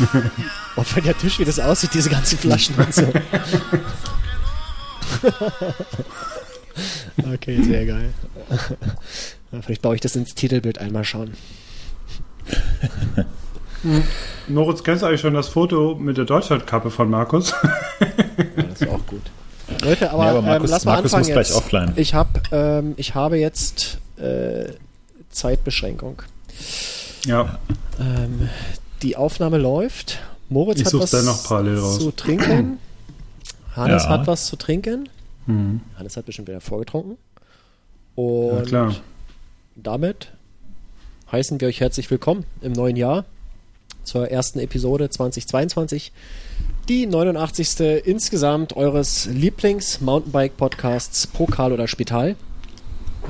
und wenn der Tisch, wie das aussieht, diese ganzen Flaschen und so. okay, sehr geil. Vielleicht baue ich das ins Titelbild einmal schauen. Moritz, kennst du eigentlich schon das Foto mit der Deutschlandkappe von Markus? Ja, das ist auch gut. Leute, aber, Ja, aber Markus- ähm, lass mal Markus anfangen muss gleich jetzt. offline. Ich, hab, ähm, ich habe jetzt äh, Zeitbeschränkung. ja. Ähm, die Aufnahme läuft. Moritz Ich hat was noch parallel raus. zu trinken. Hannes Ja. hat was zu trinken. Hm. Hannes hat bestimmt wieder vorgetrunken. Und Ja, klar. damit heißen wir euch herzlich willkommen im neuen Jahr zur ersten Episode 2022. Die 89. insgesamt eures Lieblings-Mountainbike-Podcasts Pokal oder Spital.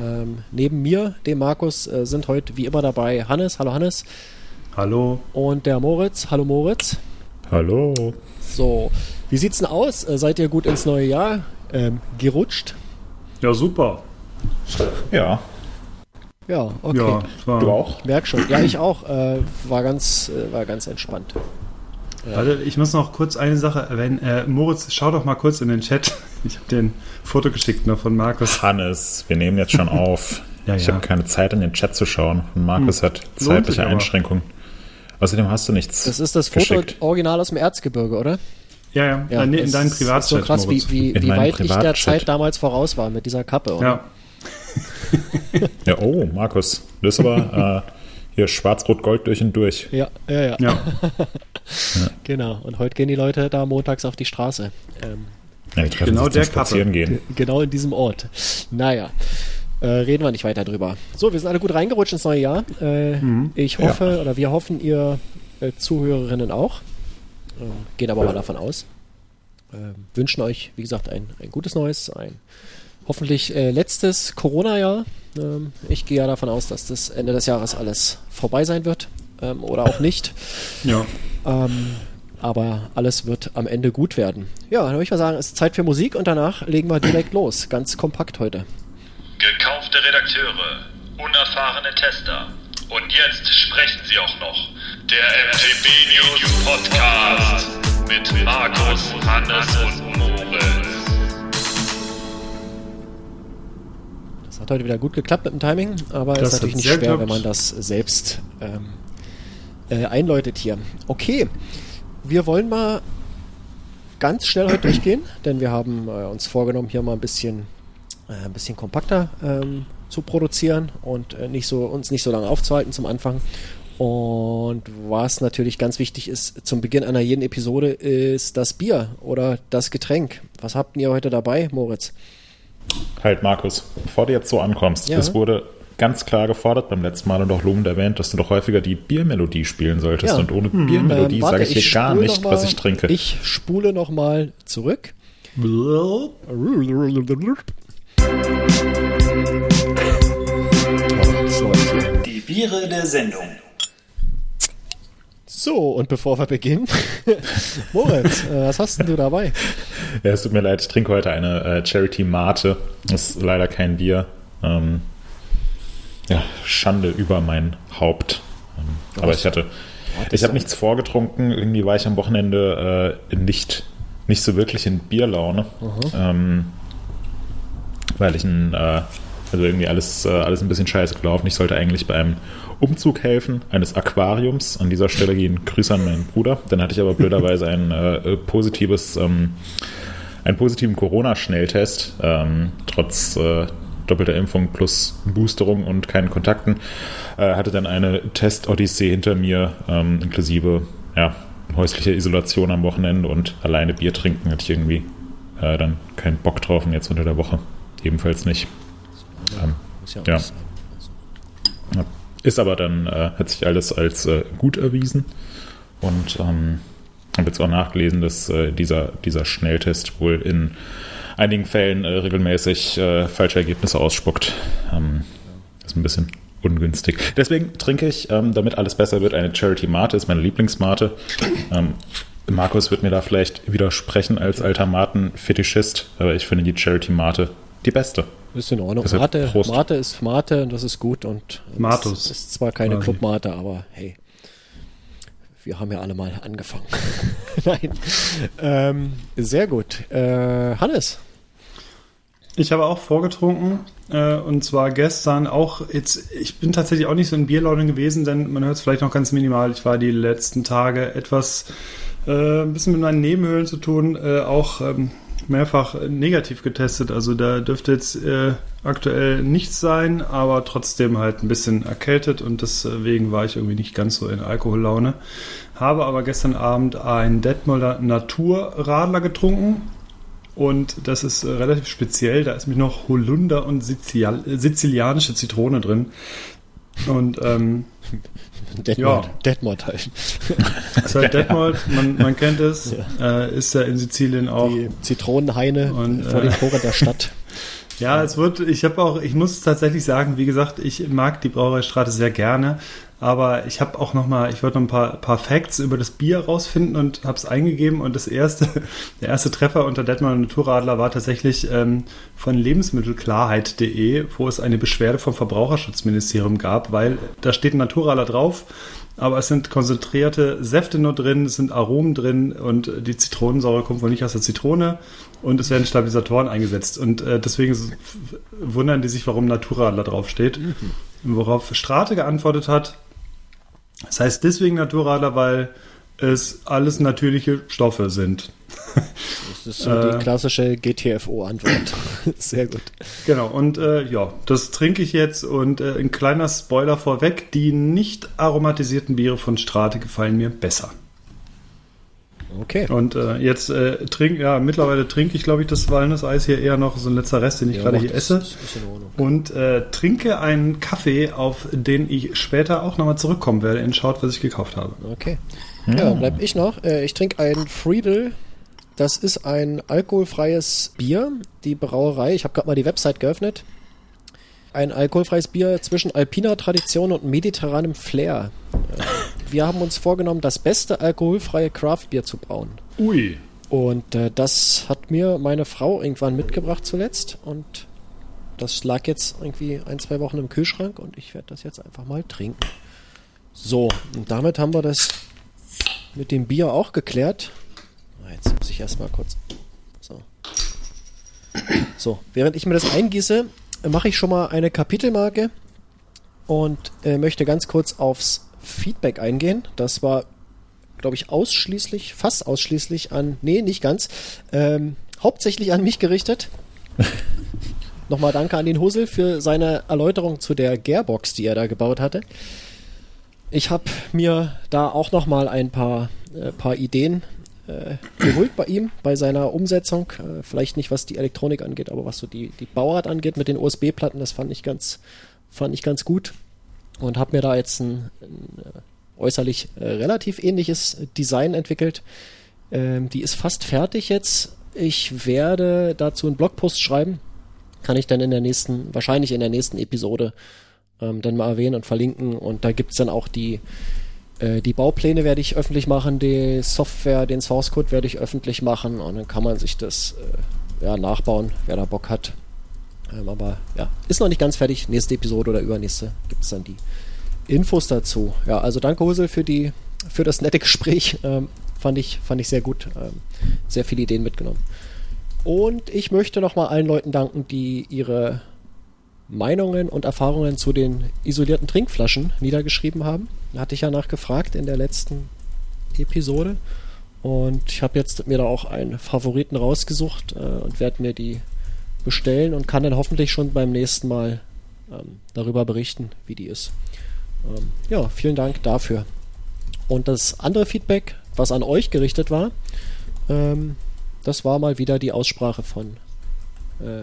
Ähm, neben mir, dem Markus, äh, sind heute wie immer dabei Hannes. Hallo Hannes. Hallo. Und der Moritz. Hallo Moritz. Hallo. So, wie sieht's denn aus? Äh, seid ihr gut ins neue Jahr ähm, gerutscht? Ja, super. Ja, Ja, okay. Ja, war, du auch? Merk schon. Ja, ich auch. Äh, war ganz, äh, war ganz entspannt. Warte, ich muss noch kurz eine Sache erwähnen. Äh, Moritz, schau doch mal kurz in den Chat. Ich habe dir ein Foto geschickt noch von Markus. Hannes, wir nehmen jetzt schon auf. Ja, ich ja. habe keine Zeit, in den Chat zu schauen. Und Markus hat sich zeitliche aber. Einschränkungen. Außerdem hast du nichts. Das ist das Foto original aus dem Erzgebirge, oder? Ja, ja, ja in, in das deinem ist Privatchat, so krass, wie, Moritz. wie, wie meinem weit ich der. Zeit damals voraus war mit dieser Kappe, oder? Ja, Ja, oh, Markus, das ist aber äh, hier schwarz-rot-gold durch und durch. Ja, ja, ja. ja. Genau. Und heute gehen die Leute da montags auf die Straße. Ähm, Ja, Genau sich der Kappe. gehen. genau in diesem Ort. Naja. Äh, reden wir nicht weiter drüber. So, wir sind alle gut reingerutscht ins neue Jahr. Äh, Ich hoffe, oder wir hoffen, ihr äh, Zuhörerinnen auch. Ähm, gehen aber mal davon aus. Ähm, wünschen euch, wie gesagt, ein, ein gutes Neues, ein hoffentlich äh, letztes Corona-Jahr. Ähm, ich gehe ja davon aus, dass das Ende des Jahres alles vorbei sein wird. Ähm, oder auch nicht. ja. Ähm, aber alles wird am Ende gut werden. Ja, dann würde ich mal sagen, es ist Zeit für Musik und danach legen wir direkt los. Ganz kompakt heute. Gekaufte Redakteure, unerfahrene Tester. Und jetzt sprechen sie auch noch. Der MTB News Podcast mit Markus, Hannes und Moritz. Das hat heute wieder gut geklappt mit dem Timing, aber Das ist natürlich nicht sehr schwer, wenn man das selbst ähm, äh, einläutet hier. Okay, wir wollen mal ganz schnell heute durchgehen, denn wir haben äh, uns vorgenommen, hier mal ein bisschen, äh, ein bisschen kompakter ähm, zu produzieren und äh, nicht so, uns nicht so lange aufzuhalten zum Anfang. Und was natürlich ganz wichtig ist zum Beginn einer jeden Episode, ist das Bier oder das Getränk. Was habt ihr heute dabei, Moritz? Halt, Markus, bevor du jetzt so ankommst, Ja. es wurde ganz klar gefordert beim letzten Mal und auch lobend erwähnt, dass du doch häufiger die Biermelodie spielen solltest. Ja. Und ohne Biermelodie Ähm, warte, sage ich dir gar nicht, noch was mal- ich trinke. Ich spule nochmal zurück. Die Biere der Sendung. So, und bevor wir beginnen, Moritz, äh, was hast denn du dabei? Ja, es tut mir leid, ich trinke heute eine äh, Charity Mate. Das ist leider kein Bier. Ähm, ja, Schande über mein Haupt. Ähm, aber ich hatte, ich habe nichts vorgetrunken. Irgendwie war ich am Wochenende äh, nicht, nicht so wirklich in Bierlaune. Ähm, weil ich ein, äh, also irgendwie alles, äh, alles ein bisschen scheiße gelaufen. Ich sollte eigentlich bei einem Umzug helfen, eines Aquariums. An dieser Stelle gehen Grüße an meinen Bruder. Dann hatte ich aber blöderweise ein äh, positives, ähm, einen positiven Corona-Schnelltest, ähm, trotz äh, doppelter Impfung plus Boosterung und keinen Kontakten. Äh, hatte dann eine Test-Odyssee hinter mir, ähm, inklusive ja, häuslicher Isolation am Wochenende und alleine Bier trinken hatte ich irgendwie äh, dann keinen Bock drauf und jetzt unter der Woche ebenfalls nicht. Ähm, ja. Ist aber dann, äh, hat sich alles als äh, gut erwiesen. Und ähm, habe jetzt auch nachgelesen, dass äh, dieser, dieser Schnelltest wohl in einigen Fällen äh, regelmäßig äh, falsche Ergebnisse ausspuckt. Ähm, ist ein bisschen ungünstig. Deswegen trinke ich, ähm, damit alles besser wird, eine Charity Mate, ist meine Lieblingsmate. Ähm, Markus wird mir da vielleicht widersprechen als alter Maten-Fetischist, aber ich finde die Charity Mate die beste. Ist in Ordnung. Deshalb Mate, Prost. Mate ist Mate und das ist gut und Matus ist, ist zwar keine quasi. Club Mate, aber hey. wir haben ja alle mal angefangen. Nein. Ähm, sehr gut. Äh, Hannes. Ich habe auch vorgetrunken äh, und zwar gestern auch jetzt, ich bin tatsächlich auch nicht so ein Bierlaune gewesen, denn man hört es vielleicht noch ganz minimal. Ich war die letzten Tage etwas äh, ein bisschen mit meinen Nebenhöhlen zu tun, äh, auch ähm, mehrfach negativ getestet. Also da dürfte jetzt äh, aktuell nichts sein, aber trotzdem halt ein bisschen erkältet und deswegen war ich irgendwie nicht ganz so in Alkohollaune. Habe aber gestern Abend einen Detmolder Naturradler getrunken. Und das ist äh, relativ speziell. Da ist nämlich noch Holunder und Sizil sizilianische Zitrone drin. Und ähm, Detmold, ja. Detmold halt. ist halt Detmold, man, man kennt es, ja. Äh, ist ja in Sizilien auch. Die Zitronenhaine und, vor äh, den Toren der Stadt. Ja, es wird, ich habe auch, ich muss tatsächlich sagen, wie gesagt, ich mag die Brauereistraße sehr gerne, aber ich habe auch noch mal, ich wollte noch ein paar, paar Facts über das Bier rausfinden und habe es eingegeben und das erste, der erste Treffer unter Detmar Naturradler war tatsächlich ähm, von Lebensmittelklarheit.de, wo es eine Beschwerde vom Verbraucherschutzministerium gab, weil da steht ein Naturradler drauf, aber es sind konzentrierte Säfte nur drin, es sind Aromen drin und die Zitronensäure kommt wohl nicht aus der Zitrone und es werden Stabilisatoren eingesetzt und äh, deswegen wundern die sich, warum Naturradler draufsteht. Mhm. Worauf Strate geantwortet hat, das heißt deswegen Naturradler, weil es alles natürliche Stoffe sind. Das ist so die äh, klassische GTFO-Antwort. Sehr gut. Genau, und äh, ja, das trinke ich jetzt und äh, ein kleiner Spoiler vorweg, die nicht aromatisierten Biere von Strate gefallen mir besser. Okay. Und äh, jetzt äh, trink, ja, mittlerweile trinke ich, glaube ich, das Walnusseis hier eher noch so ein letzter Rest, den ich ja, gerade hier esse. Und äh, trinke einen Kaffee, auf den ich später auch nochmal zurückkommen werde in Schaut, was ich gekauft habe. Okay. Hm. Ja, bleib ich noch. Äh, ich trinke einen Friedel. Das ist ein alkoholfreies Bier. Die Brauerei, ich habe gerade mal die Website geöffnet. Ein alkoholfreies Bier zwischen alpiner Tradition und mediterranem Flair. Wir haben uns vorgenommen, das beste alkoholfreie Craftbier zu brauen. Ui. Und äh, das hat mir meine Frau irgendwann mitgebracht zuletzt. Und das lag jetzt irgendwie ein, zwei Wochen im Kühlschrank und ich werde das jetzt einfach mal trinken. So, und damit haben wir das mit dem Bier auch geklärt. Ah, jetzt muss ich erstmal kurz. So. So, während ich mir das eingieße, mache ich schon mal eine Kapitelmarke und äh, möchte ganz kurz aufs Feedback eingehen. Das war, glaube ich, ausschließlich, fast ausschließlich an, nee, nicht ganz, ähm, hauptsächlich an mich gerichtet. Nochmal danke an den Husel für seine Erläuterung zu der Gearbox, die er da gebaut hatte. Ich habe mir da auch nochmal ein paar, äh, paar Ideen äh, geholt bei ihm, bei seiner Umsetzung. Äh, vielleicht nicht, was die Elektronik angeht, aber was so die, die Bauart angeht mit den USB-Platten, das fand ich ganz, fand ich ganz gut und habe mir da jetzt ein, ein äußerlich äh, relativ ähnliches Design entwickelt. Ähm, die ist fast fertig jetzt. Ich werde dazu einen Blogpost schreiben. Kann ich dann in der nächsten, wahrscheinlich in der nächsten Episode ähm, dann mal erwähnen und verlinken. Und da gibt's dann auch die, äh, die Baupläne werde ich öffentlich machen, die Software, den Source Code werde ich öffentlich machen und dann kann man sich das äh, ja, nachbauen, wer da Bock hat. Ähm, aber ja, ist noch nicht ganz fertig. Nächste Episode oder übernächste gibt es dann die Infos dazu. Ja, also danke Husel für die für das nette Gespräch. Ähm, fand ich fand ich sehr gut. Ähm, sehr viele Ideen mitgenommen. Und ich möchte nochmal allen Leuten danken, die ihre Meinungen und Erfahrungen zu den isolierten Trinkflaschen niedergeschrieben haben. Da hatte ich ja nachgefragt in der letzten Episode. Und ich habe jetzt mir da auch einen Favoriten rausgesucht äh, und werde mir die bestellen und kann dann hoffentlich schon beim nächsten Mal ähm, darüber berichten, wie die ist. Ähm, ja, vielen Dank dafür. Und das andere Feedback, was an euch gerichtet war, ähm, das war mal wieder die Aussprache von äh,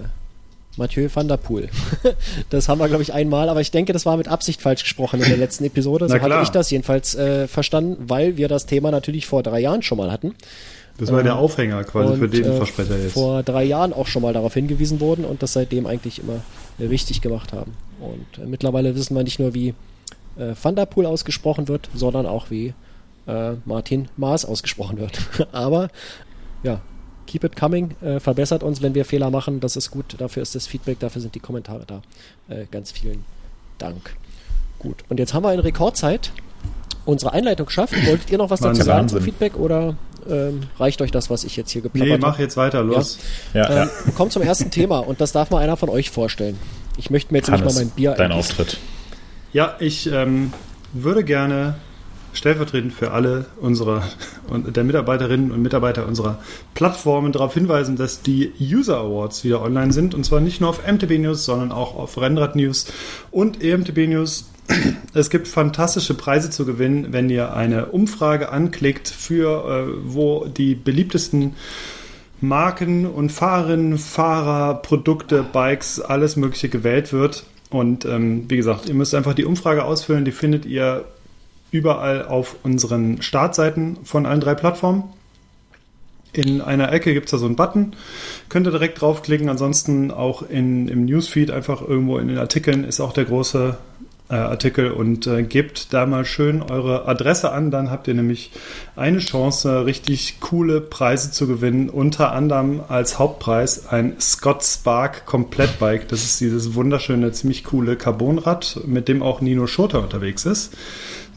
Mathieu van der Poel. das haben wir, glaube ich, einmal, aber ich denke, das war mit Absicht falsch gesprochen in der letzten Episode. So hatte ich das jedenfalls äh, verstanden, weil wir das Thema natürlich vor drei Jahren schon mal hatten. Das war ähm, der Aufhänger quasi und, für den äh, Versprecher jetzt. Vor drei Jahren auch schon mal darauf hingewiesen wurden und das seitdem eigentlich immer richtig gemacht haben. Und äh, mittlerweile wissen wir nicht nur, wie äh, Van der Poel ausgesprochen wird, sondern auch wie äh, Martin Maas ausgesprochen wird. Aber ja, keep it coming, äh, verbessert uns, wenn wir Fehler machen, das ist gut, dafür ist das Feedback, dafür sind die Kommentare da. Äh, ganz vielen Dank. Gut, und jetzt haben wir eine Rekordzeit unsere Einleitung geschafft. Wolltet ihr noch was dazu sagen zum Feedback oder ähm, reicht euch das, was ich jetzt hier geplappert Nee, mach habe? jetzt weiter, los. Ja, ja. Ähm, kommt zum ersten Thema und das darf mal einer von euch vorstellen. Ich möchte mir jetzt nicht mal Hannes, mein Bier dein. Auftritt. Ja, ich ähm, würde gerne stellvertretend für alle unserer der Mitarbeiterinnen und Mitarbeiter unserer Plattformen darauf hinweisen, dass die User Awards wieder online sind und zwar nicht nur auf MTB News, sondern auch auf Rennrad News und EMTB News. Es gibt fantastische Preise zu gewinnen, wenn ihr eine Umfrage anklickt für äh, wo die beliebtesten Marken und Fahrerinnen, Fahrer, Produkte, Bikes, alles Mögliche gewählt wird. Und ähm, wie gesagt, ihr müsst einfach die Umfrage ausfüllen. Die findet ihr überall auf unseren Startseiten von allen drei Plattformen. In einer Ecke gibt es da so einen Button. Könnt ihr direkt draufklicken. Ansonsten auch in, im Newsfeed einfach irgendwo in den Artikeln ist auch der große äh, Artikel und äh, gebt da mal schön eure Adresse an. Dann habt ihr nämlich eine Chance, richtig coole Preise zu gewinnen. Unter anderem als Hauptpreis ein Scott Spark Komplettbike. Das ist dieses wunderschöne, ziemlich coole Carbonrad, mit dem auch Nino Schurter unterwegs ist.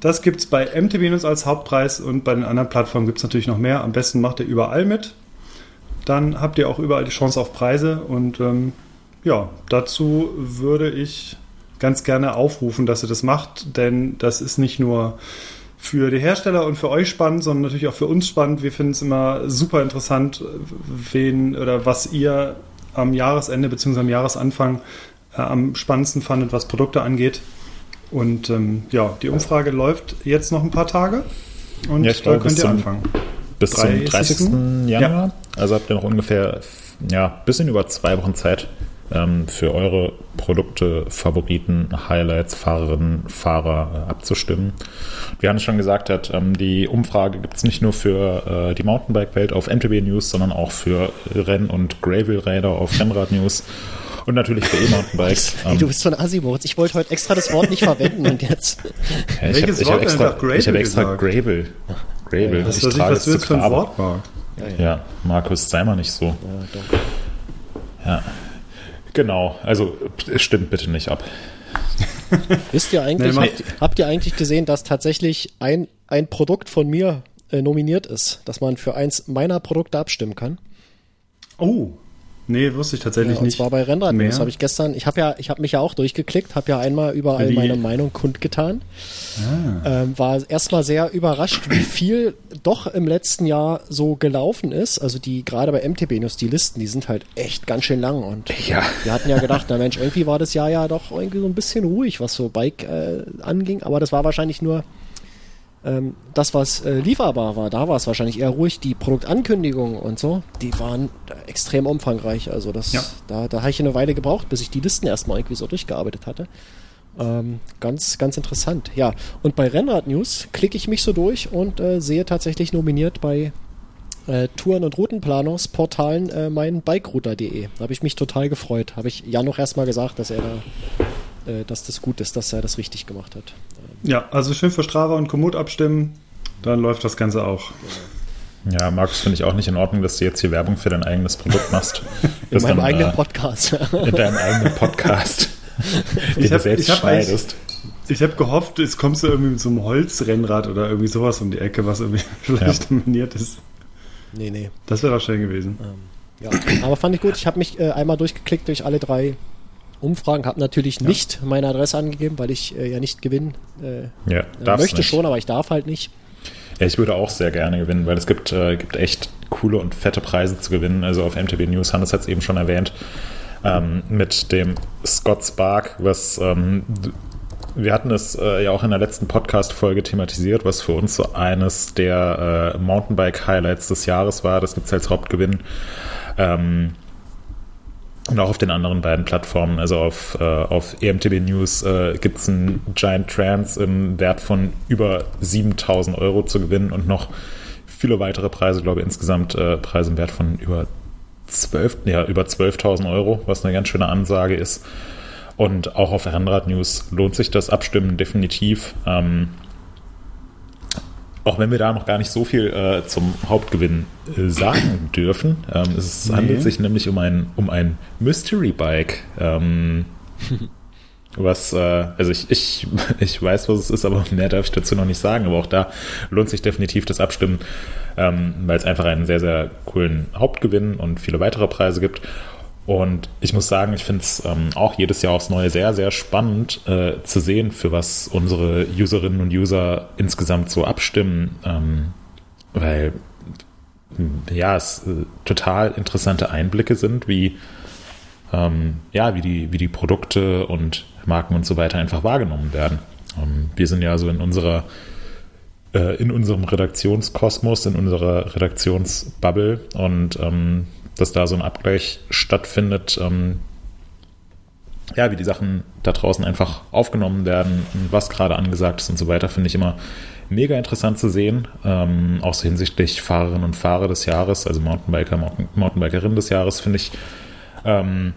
Das gibt es bei MTB als Hauptpreis und bei den anderen Plattformen gibt es natürlich noch mehr. Am besten macht ihr überall mit. Dann habt ihr auch überall die Chance auf Preise und ähm, ja, dazu würde ich ganz gerne aufrufen, dass ihr das macht, denn das ist nicht nur für die Hersteller und für euch spannend, sondern natürlich auch für uns spannend. Wir finden es immer super interessant, wen oder was ihr am Jahresende bzw. am Jahresanfang äh, am spannendsten fandet, was Produkte angeht. Und ähm, ja, die Umfrage läuft jetzt noch ein paar Tage und Ja, da könnt ihr zum- anfangen. Bis zum 30. 30. Januar. Also habt ihr noch ungefähr ja, bisschen über zwei Wochen Zeit ähm, für eure Produkte, Favoriten, Highlights, Fahrerinnen, Fahrer äh, abzustimmen. Wie Hannes schon gesagt hat, ähm, die Umfrage gibt es nicht nur für äh, die Mountainbike-Welt auf MTB News, sondern auch für Renn- und Gravel-Räder auf Rennrad News. Und natürlich für E-Mountainbikes. Ey, du bist so ein Assi, Moritz. Ich wollte heute extra das Wort nicht verwenden und jetzt. Ja, ich Welches habe ich Wort hab extra, ich hab extra gesagt? Gravel. Gravel. Das ich ich, trage was es zu für ein. Wort war. Ja, Markus, sei mal nicht so. Ja, doch. Ja. Genau, also stimmt bitte nicht ab. Wisst ihr eigentlich, Nee, habt, habt ihr eigentlich gesehen, dass tatsächlich ein, ein Produkt von mir äh, nominiert ist, dass man für eins meiner Produkte abstimmen kann? Oh, nee, wusste ich tatsächlich Ja, und nicht. zwar bei Rennrad Mehr? News habe ich gestern, ich habe ja, ich habe mich ja auch durchgeklickt, habe ja einmal überall Die- meine Meinung kundgetan. Ah. Ähm, war erstmal sehr überrascht, wie viel doch im letzten Jahr so gelaufen ist. Also die gerade bei MTB News, die Listen, die sind halt echt ganz schön lang und Ja. wir hatten ja gedacht, na Mensch, irgendwie war das Jahr ja doch irgendwie so ein bisschen ruhig, was so Bike äh, anging, aber das war wahrscheinlich nur ähm, das, was äh, lieferbar war. Da war es wahrscheinlich eher ruhig. Die Produktankündigungen und so, die waren extrem umfangreich. Also das, Ja. da, da habe ich eine Weile gebraucht, bis ich die Listen erstmal irgendwie so durchgearbeitet hatte. Ähm, ganz, ganz interessant. Ja, und bei Rennrad News klicke ich mich so durch und äh, sehe tatsächlich nominiert bei äh, Touren- und Routenplanungsportalen äh, mein bikerouter.de. Da habe ich mich total gefreut. Habe ich Jan noch erstmal gesagt, dass er da, dass das gut ist, dass er das richtig gemacht hat. Ja, also schön für Strava und Komoot abstimmen, dann läuft das Ganze auch. Ja, Markus, finde ich auch nicht in Ordnung, dass du jetzt hier Werbung für dein eigenes Produkt machst. In meinem dann, eigenen äh, Podcast. In deinem eigenen Podcast. den Ich du hab- selbst ich schneidest. Ich habe gehofft, jetzt kommst du irgendwie mit so einem Holzrennrad oder irgendwie sowas um die Ecke, was irgendwie vielleicht nominiert ist. nee, nee. Das wäre doch schön gewesen. Ja, aber fand ich gut. Ich habe mich äh, einmal durchgeklickt durch alle drei Umfragen, habe natürlich nicht meine Adresse angegeben, weil ich äh, ja nicht gewinnen äh, Ja, äh, möchte nicht. schon, aber ich darf halt nicht. Ja, ich würde auch sehr gerne gewinnen, weil es gibt, äh, gibt echt coole und fette Preise zu gewinnen. Also auf MTB News, Hannes hat es eben schon erwähnt, ähm, mit dem Scott Spark, was ähm, wir hatten es äh, ja auch in der letzten Podcast-Folge thematisiert, was für uns so eines der äh, Mountainbike-Highlights des Jahres war. Das gibt es als Hauptgewinn. Ähm, und auch auf den anderen beiden Plattformen, also auf, äh, auf EMTB News äh, gibt es einen Giant Trans im Wert von über 7000 Euro zu gewinnen und noch viele weitere Preise, ich glaube insgesamt äh, Preise im Wert von über 12, ja, über 12.000 Euro, was eine ganz schöne Ansage ist. Und auch auf Rennrad News lohnt sich das Abstimmen definitiv. Ähm, auch wenn wir da noch gar nicht so viel äh, zum Hauptgewinn äh, sagen dürfen. Ähm, es Nee. handelt sich nämlich um ein, um ein Mystery Bike. Ähm, was, äh, also ich, ich, ich weiß, was es ist, aber mehr darf ich dazu noch nicht sagen. Aber auch da lohnt sich definitiv das Abstimmen, ähm, weil es einfach einen sehr, sehr coolen Hauptgewinn und viele weitere Preise gibt. Und ich muss sagen, ich finde es ähm, auch jedes Jahr aufs Neue sehr, sehr spannend äh, zu sehen, für was unsere Userinnen und User insgesamt so abstimmen. Ähm, weil ja, es äh, total interessante Einblicke sind, wie ähm, ja, wie die, wie die Produkte und Marken und so weiter einfach wahrgenommen werden. Ähm, wir sind ja so in unserer äh, in unserem Redaktionskosmos, in unserer Redaktionsbubble und ähm, dass da so ein Abgleich stattfindet, ähm, ja, wie die Sachen da draußen einfach aufgenommen werden und was gerade angesagt ist und so weiter, finde ich immer mega interessant zu sehen. Ähm, auch so hinsichtlich Fahrerinnen und Fahrer des Jahres, also Mountainbiker, Mountainbikerin des Jahres, finde ich, ähm,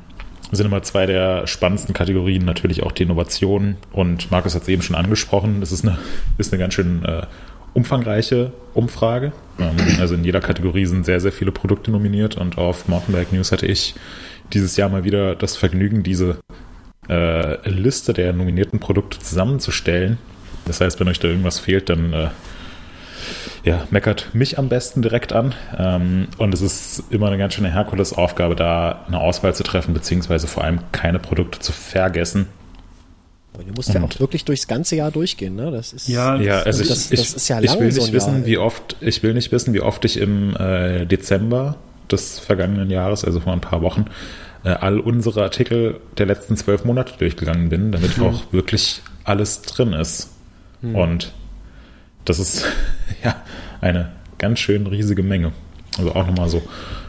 sind immer zwei der spannendsten Kategorien, natürlich auch die Innovation. Und Markus hat es eben schon angesprochen, das ist eine, ist eine ganz schön äh, umfangreiche Umfrage. Ähm, also in jeder Kategorie sind sehr, sehr viele Produkte nominiert und auf Mountainbike News hatte ich dieses Jahr mal wieder das Vergnügen, diese äh, Liste der nominierten Produkte zusammenzustellen. Das heißt, wenn euch da irgendwas fehlt, dann äh, ja, meckert mich am besten direkt an. Ähm, und es ist immer eine ganz schöne Herkulesaufgabe, da eine Auswahl zu treffen, beziehungsweise vor allem keine Produkte zu vergessen. Du musst ja auch wirklich durchs ganze Jahr durchgehen, ne? Das ist ja, ja also ich, das, das ist ja lang, ich will nicht so wissen, Jahr. wie oft ich will nicht wissen, wie oft ich im äh, Dezember des vergangenen Jahres, also vor ein paar Wochen, äh, all unsere Artikel der letzten zwölf Monate durchgegangen bin, damit mhm. auch wirklich alles drin ist. Mhm. Und das ist ja eine ganz schön riesige Menge. Also auch nochmal so,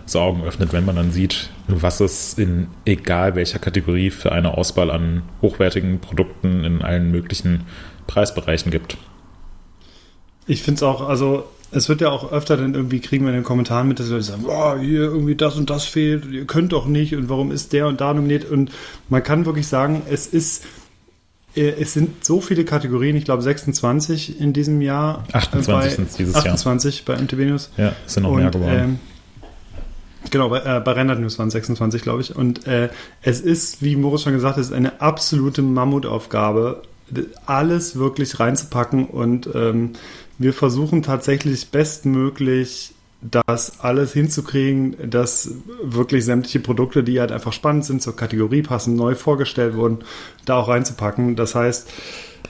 so Augen öffnet, wenn man dann sieht, was es in egal welcher Kategorie für eine Auswahl an hochwertigen Produkten in allen möglichen Preisbereichen gibt. Ich finde es auch, also es wird ja auch öfter dann irgendwie, kriegen wir in den Kommentaren mit, dass Leute sagen, oh, hier irgendwie das und das fehlt, ihr könnt doch nicht und warum ist der und da nominiert und man kann wirklich sagen, es ist es sind so viele Kategorien, ich glaube 26 in diesem Jahr. 28 sind es dieses 28 Jahr. bei MTV News. Ja, es sind noch und, mehr geworden. Ähm, genau, bei, äh, bei Render News waren es 26, glaube ich. Und äh, es ist, wie Moritz schon gesagt hat, ist eine absolute Mammutaufgabe, alles wirklich reinzupacken. Und ähm, wir versuchen tatsächlich bestmöglich das alles hinzukriegen, dass wirklich sämtliche Produkte, die halt einfach spannend sind, zur Kategorie passen, neu vorgestellt wurden, da auch reinzupacken. Das heißt,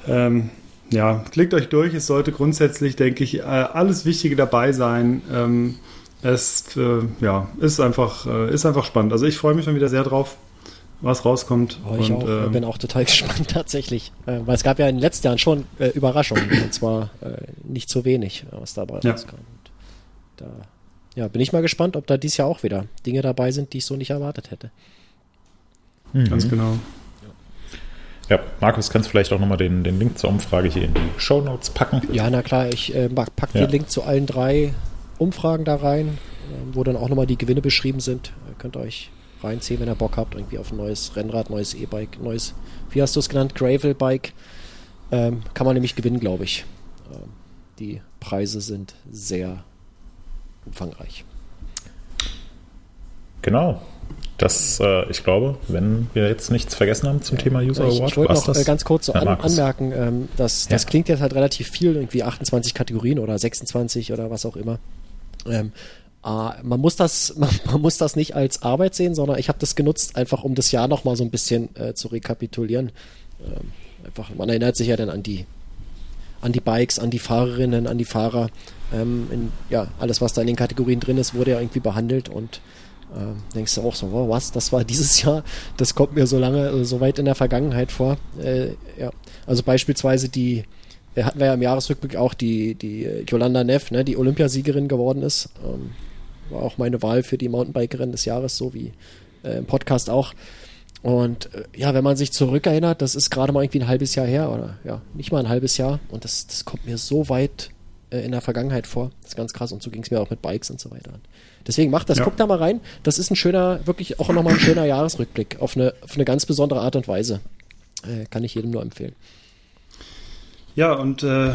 ähm, ja, klickt euch durch. Es sollte grundsätzlich, denke ich, äh, alles Wichtige dabei sein. Ähm, es äh, ja, ist, einfach, äh, ist einfach spannend. Also ich freue mich schon wieder sehr drauf, was rauskommt. Oh, ich und, auch, äh, bin auch total gespannt tatsächlich. Äh, weil es gab ja in den letzten Jahren schon äh, Überraschungen. und zwar nicht zu wenig, was dabei ja. rauskam. Da ja, bin ich mal gespannt, ob da dieses Jahr auch wieder Dinge dabei sind, die ich so nicht erwartet hätte. Mhm. Ganz genau. Ja, Markus, kannst du vielleicht auch nochmal den, den Link zur Umfrage hier in die Show Notes packen? Ja, na klar, ich äh, packe ja. den Link zu allen drei Umfragen da rein, äh, wo dann auch nochmal die Gewinne beschrieben sind. Äh, könnt ihr euch reinziehen, wenn ihr Bock habt, irgendwie auf ein neues Rennrad, neues E-Bike, neues, wie hast du es genannt, Gravel-Bike. Ähm, kann man nämlich gewinnen, glaube ich. Ähm, die Preise sind sehr umfangreich. Genau. Das, äh, ich glaube, wenn wir jetzt nichts vergessen haben zum Thema User Award. Ich, ich wollte noch das? Äh, ganz kurz so an, anmerken, ähm, dass, das klingt jetzt halt relativ viel, irgendwie 28 Kategorien oder 26 oder was auch immer. Ähm, äh, man, muss das, man, man, muss das nicht als Arbeit sehen, sondern ich habe das genutzt, einfach um das Jahr nochmal so ein bisschen äh, zu rekapitulieren. Ähm, einfach, man erinnert sich ja dann an die an die Bikes, an die Fahrerinnen, an die Fahrer. Ähm, in, ja, alles, was da in den Kategorien drin ist, wurde ja irgendwie behandelt und äh, denkst du auch so, wow, was, das war dieses Jahr, das kommt mir so lange, äh, so weit in der Vergangenheit vor. Äh, ja, also beispielsweise die, äh, hatten wir ja im Jahresrückblick auch die, die Yolanda Neff, ne, die Olympiasiegerin geworden ist. Ähm, war auch meine Wahl für die Mountainbikerin des Jahres, so wie äh, im Podcast auch. Und äh, ja, wenn man sich zurückerinnert, das ist gerade mal irgendwie ein halbes Jahr her oder ja, nicht mal ein halbes Jahr. Und das, das kommt mir so weit äh, in der Vergangenheit vor. Das ist ganz krass. Und so ging es mir auch mit Bikes und so weiter. Deswegen macht das, ja. guckt da mal rein. Das ist ein schöner, wirklich auch nochmal ein schöner Jahresrückblick auf eine, auf eine ganz besondere Art und Weise. Äh, kann ich jedem nur empfehlen. Ja, und äh,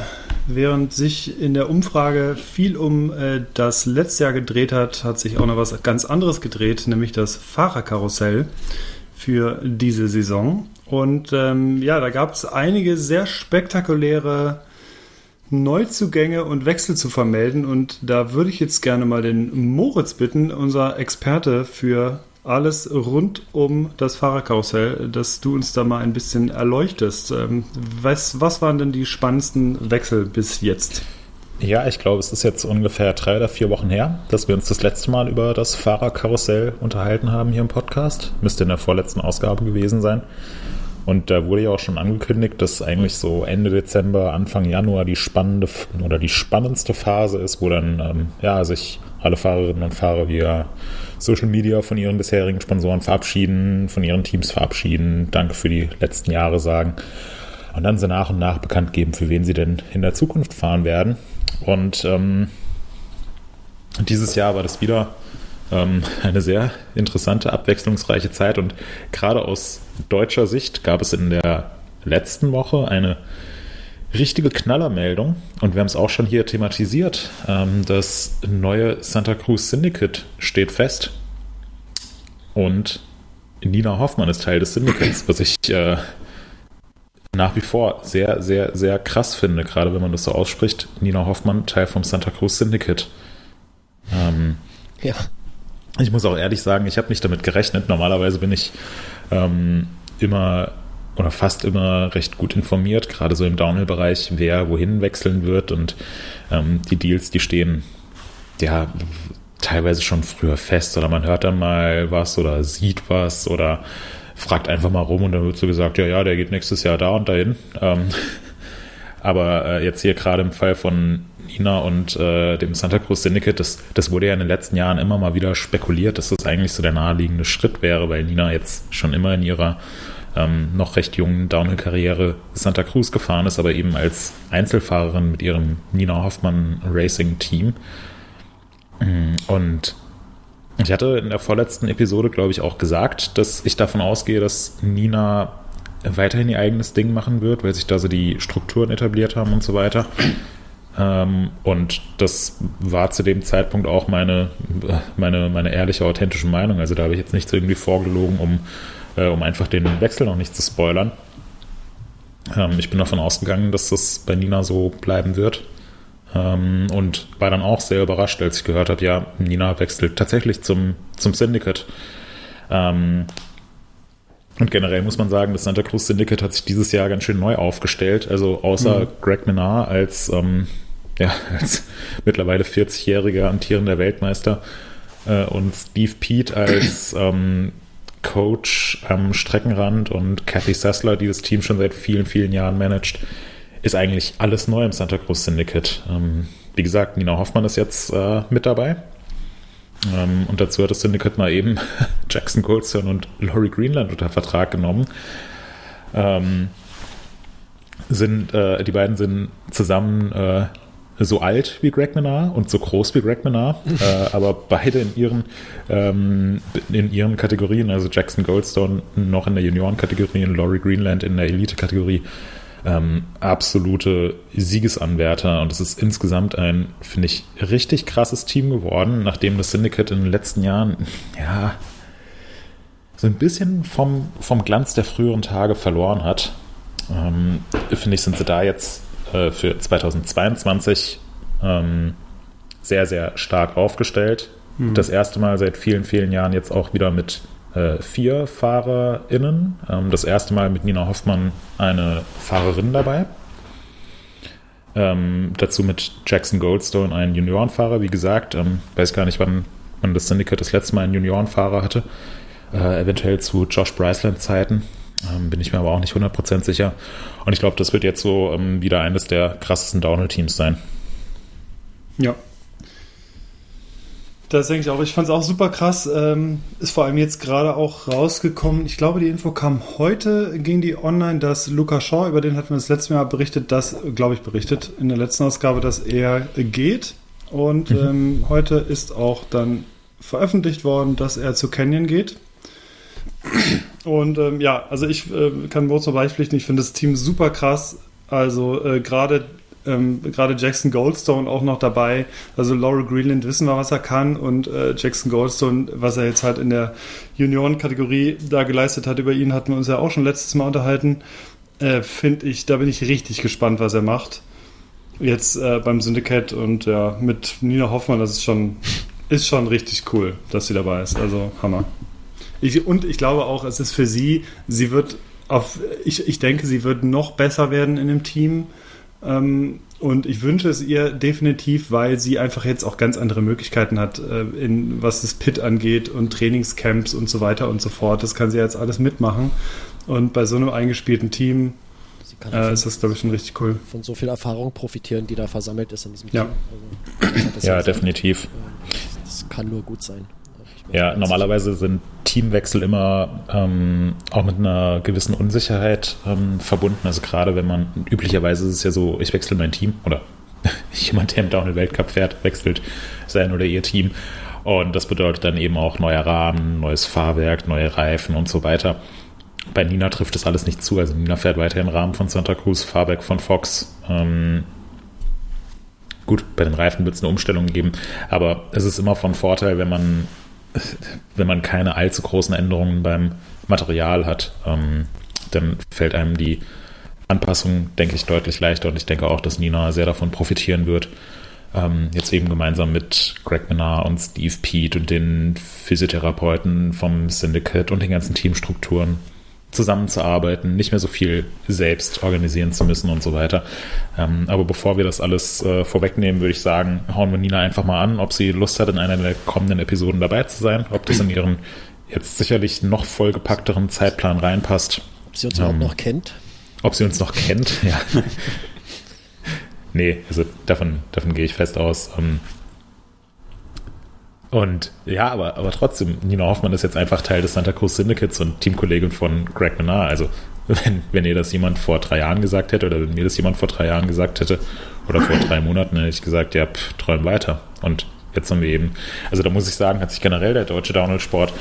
während sich in der Umfrage viel um äh, das letzte Jahr gedreht hat, hat sich auch noch was ganz anderes gedreht, nämlich das Fahrerkarussell. Für diese Saison. Und ähm, ja, da gab es einige sehr spektakuläre Neuzugänge und Wechsel zu vermelden. Und da würde ich jetzt gerne mal den Moritz bitten, unser Experte für alles rund um das Fahrerkarussell, dass du uns da mal ein bisschen erleuchtest. Ähm, was, was waren denn die spannendsten Wechsel bis jetzt? Ja, ich glaube, es ist jetzt ungefähr drei oder vier Wochen her, dass wir uns das letzte Mal über das Fahrerkarussell unterhalten haben hier im Podcast. Müsste in der vorletzten Ausgabe gewesen sein. Und da wurde ja auch schon angekündigt, dass eigentlich so Ende Dezember, Anfang Januar die spannende oder die spannendste Phase ist, wo dann ähm, ja sich alle Fahrerinnen und Fahrer via Social Media von ihren bisherigen Sponsoren verabschieden, von ihren Teams verabschieden, Danke für die letzten Jahre sagen und dann so nach und nach bekannt geben, für wen sie denn in der Zukunft fahren werden. Und ähm, dieses Jahr war das wieder ähm, eine sehr interessante, abwechslungsreiche Zeit. Und gerade aus deutscher Sicht gab es in der letzten Woche eine richtige Knallermeldung. Und wir haben es auch schon hier thematisiert. Ähm, das neue Santa Cruz Syndicate steht fest. Und Nina Hoffmann ist Teil des Syndicates, was ich äh, nach wie vor sehr, sehr, sehr krass finde, gerade wenn man das so ausspricht. Nina Hoffmann, Teil vom Santa Cruz Syndicate. Ähm, ja. Ich muss auch ehrlich sagen, ich habe nicht damit gerechnet. Normalerweise bin ich ähm, immer oder fast immer recht gut informiert, gerade so im Downhill-Bereich, wer wohin wechseln wird und ähm, die Deals, die stehen ja teilweise schon früher fest oder man hört dann mal was oder sieht was oder fragt einfach mal rum und dann wird so gesagt, ja, ja, der geht nächstes Jahr da und dahin. Ähm, aber äh, jetzt hier gerade im Fall von Nina und äh, dem Santa Cruz Syndicate, das, das wurde ja in den letzten Jahren immer mal wieder spekuliert, dass das eigentlich so der naheliegende Schritt wäre, weil Nina jetzt schon immer in ihrer ähm, noch recht jungen Downhill-Karriere Santa Cruz gefahren ist, aber eben als Einzelfahrerin mit ihrem Nina Hoffmann Racing Team. Und ich hatte in der vorletzten Episode, glaube ich, auch gesagt, dass ich davon ausgehe, dass Nina weiterhin ihr eigenes Ding machen wird, weil sich da so die Strukturen etabliert haben und so weiter. Ähm, und das war zu dem Zeitpunkt auch meine, meine, meine ehrliche, authentische Meinung. Also da habe ich jetzt nichts irgendwie vorgelogen, um, äh, um einfach den Wechsel noch nicht zu spoilern. Ähm, ich bin davon ausgegangen, dass das bei Nina so bleiben wird. Ähm, und war dann auch sehr überrascht, als ich gehört habe, ja, Nina wechselt tatsächlich zum, zum Syndicate. Ähm, und generell muss man sagen, das Santa Cruz Syndicate hat sich dieses Jahr ganz schön neu aufgestellt. Also außer mhm. Greg Menard als, ähm, ja, als mittlerweile 40-jähriger amtierender Weltmeister äh, und Steve Pete als ähm, Coach am Streckenrand und Kathy Sessler, die das Team schon seit vielen, vielen Jahren managt, ist eigentlich alles neu im Santa Cruz Syndicate. Ähm, wie gesagt, Nina Hoffmann ist jetzt äh, mit dabei. Ähm, und dazu hat das Syndicate mal eben Jackson Goldstone und Laurie Greenland unter Vertrag genommen. Ähm, sind, äh, die beiden sind zusammen äh, so alt wie Greg Menard und so groß wie Greg Menard, äh, aber beide in ihren, ähm, in ihren Kategorien, also Jackson Goldstone noch in der Junioren-Kategorie und Laurie Greenland in der Elite-Kategorie, ähm, absolute Siegesanwärter und es ist insgesamt ein, finde ich, richtig krasses Team geworden, nachdem das Syndicate in den letzten Jahren, ja, so ein bisschen vom, vom Glanz der früheren Tage verloren hat. Ähm, finde ich, sind sie da jetzt äh, für 2022 ähm, sehr, sehr stark aufgestellt. Mhm. Das erste Mal seit vielen, vielen Jahren jetzt auch wieder mit äh, vier FahrerInnen. Ähm, das erste Mal mit Nina Hoffmann eine Fahrerin dabei. Ähm, dazu mit Jackson Goldstone einen Juniorenfahrer. Wie gesagt, ähm, weiß gar nicht, wann man das Syndicate das letzte Mal einen Juniorenfahrer hatte. Äh, eventuell zu Josh Bryceland-Zeiten. Ähm, bin ich mir aber auch nicht 100% sicher. Und ich glaube, das wird jetzt so ähm, wieder eines der krassesten Downhill-Teams sein. Ja, das denke ich auch. Ich fand es auch super krass. Ähm, ist vor allem jetzt gerade auch rausgekommen. Ich glaube, die Info kam heute, ging die online, dass Luca Shaw, über den hatten wir das letzte Mal berichtet, dass, glaube ich, berichtet in der letzten Ausgabe, dass er geht. Und mhm. ähm, heute ist auch dann veröffentlicht worden, dass er zu Canyon geht. Und ähm, ja, also ich äh, kann Moritz nur beipflichten, ich finde das Team super krass. Also äh, gerade ähm, gerade Jackson Goldstone auch noch dabei. Also Laurel Greenland wissen wir, was er kann und äh, Jackson Goldstone, was er jetzt halt in der Junioren-Kategorie da geleistet hat, über ihn hatten wir uns ja auch schon letztes Mal unterhalten. Äh, Finde ich, da bin ich richtig gespannt, was er macht. Jetzt äh, beim Syndicate und ja, mit Nina Hoffmann, das ist schon, ist schon richtig cool, dass sie dabei ist. Also Hammer. Ich, und ich glaube auch, es ist für sie, sie wird auf, ich, ich denke, sie wird noch besser werden in dem Team. Ähm, und ich wünsche es ihr definitiv, weil sie einfach jetzt auch ganz andere Möglichkeiten hat, äh, in, was das Pit angeht und Trainingscamps und so weiter und so fort. Das kann sie jetzt alles mitmachen. Und bei so einem eingespielten Team äh, ist das, glaube ich, schon richtig cool. Von so viel Erfahrung profitieren, die da versammelt ist in diesem ja. Team. Also, ja, definitiv. Das kann nur gut sein. Ja, normalerweise sind Teamwechsel immer ähm, auch mit einer gewissen Unsicherheit ähm, verbunden. Also gerade wenn man, üblicherweise ist es ja so, ich wechsle mein Team oder jemand, der im Downhill-Weltcup fährt, wechselt sein oder ihr Team. Und das bedeutet dann eben auch neuer Rahmen, neues Fahrwerk, neue Reifen und so weiter. Bei Nina trifft das alles nicht zu. Also Nina fährt weiter im Rahmen von Santa Cruz, Fahrwerk von Fox. Ähm, gut, bei den Reifen wird es eine Umstellung geben, aber es ist immer von Vorteil, wenn man wenn man keine allzu großen Änderungen beim Material hat, ähm, dann fällt einem die Anpassung, denke ich, deutlich leichter und ich denke auch, dass Nina sehr davon profitieren wird. Ähm, jetzt eben gemeinsam mit Greg Menard und Steve Pete und den Physiotherapeuten vom Syndicate und den ganzen Teamstrukturen zusammenzuarbeiten, nicht mehr so viel selbst organisieren zu müssen und so weiter. Ähm, aber bevor wir das alles äh, vorwegnehmen, würde ich sagen, hauen wir Nina einfach mal an, ob sie Lust hat, in einer der kommenden Episoden dabei zu sein, ob das in ihren jetzt sicherlich noch vollgepackteren Zeitplan reinpasst. Ob sie uns ähm, überhaupt noch kennt. Ob sie uns noch kennt, ja. nee, also davon, davon gehe ich fest aus. Ähm, und ja, aber, aber trotzdem, Nina Hoffmann ist jetzt einfach Teil des Santa Cruz Syndicates und Teamkollegin von Greg Menard. Also, wenn, wenn ihr das jemand vor drei Jahren gesagt hätte oder wenn mir das jemand vor drei Jahren gesagt hätte oder vor drei Monaten, hätte ich gesagt, ja, pff, träum weiter. Und jetzt haben wir eben, also da muss ich sagen, hat sich generell der deutsche Downhill-Sport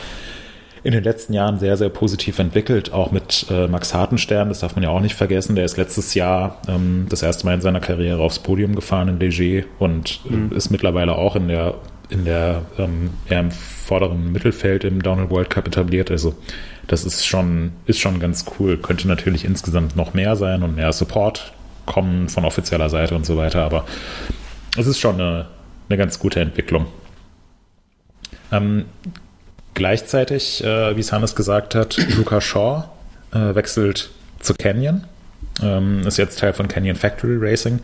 in den letzten Jahren sehr, sehr positiv entwickelt, auch mit äh, Max Hartenstern, das darf man ja auch nicht vergessen, der ist letztes Jahr ähm, das erste Mal in seiner Karriere aufs Podium gefahren in Leger und äh, mhm. ist mittlerweile auch in der in der ähm, ja, im vorderen Mittelfeld im Downhill World Cup etabliert. Also das ist schon, ist schon ganz cool. Könnte natürlich insgesamt noch mehr sein und mehr Support kommen von offizieller Seite und so weiter, aber es ist schon eine, eine ganz gute Entwicklung. Ähm, gleichzeitig, äh, wie es Hannes gesagt hat, Luca Shaw äh, wechselt zu Canyon. Ähm, ist jetzt Teil von Canyon Factory Racing,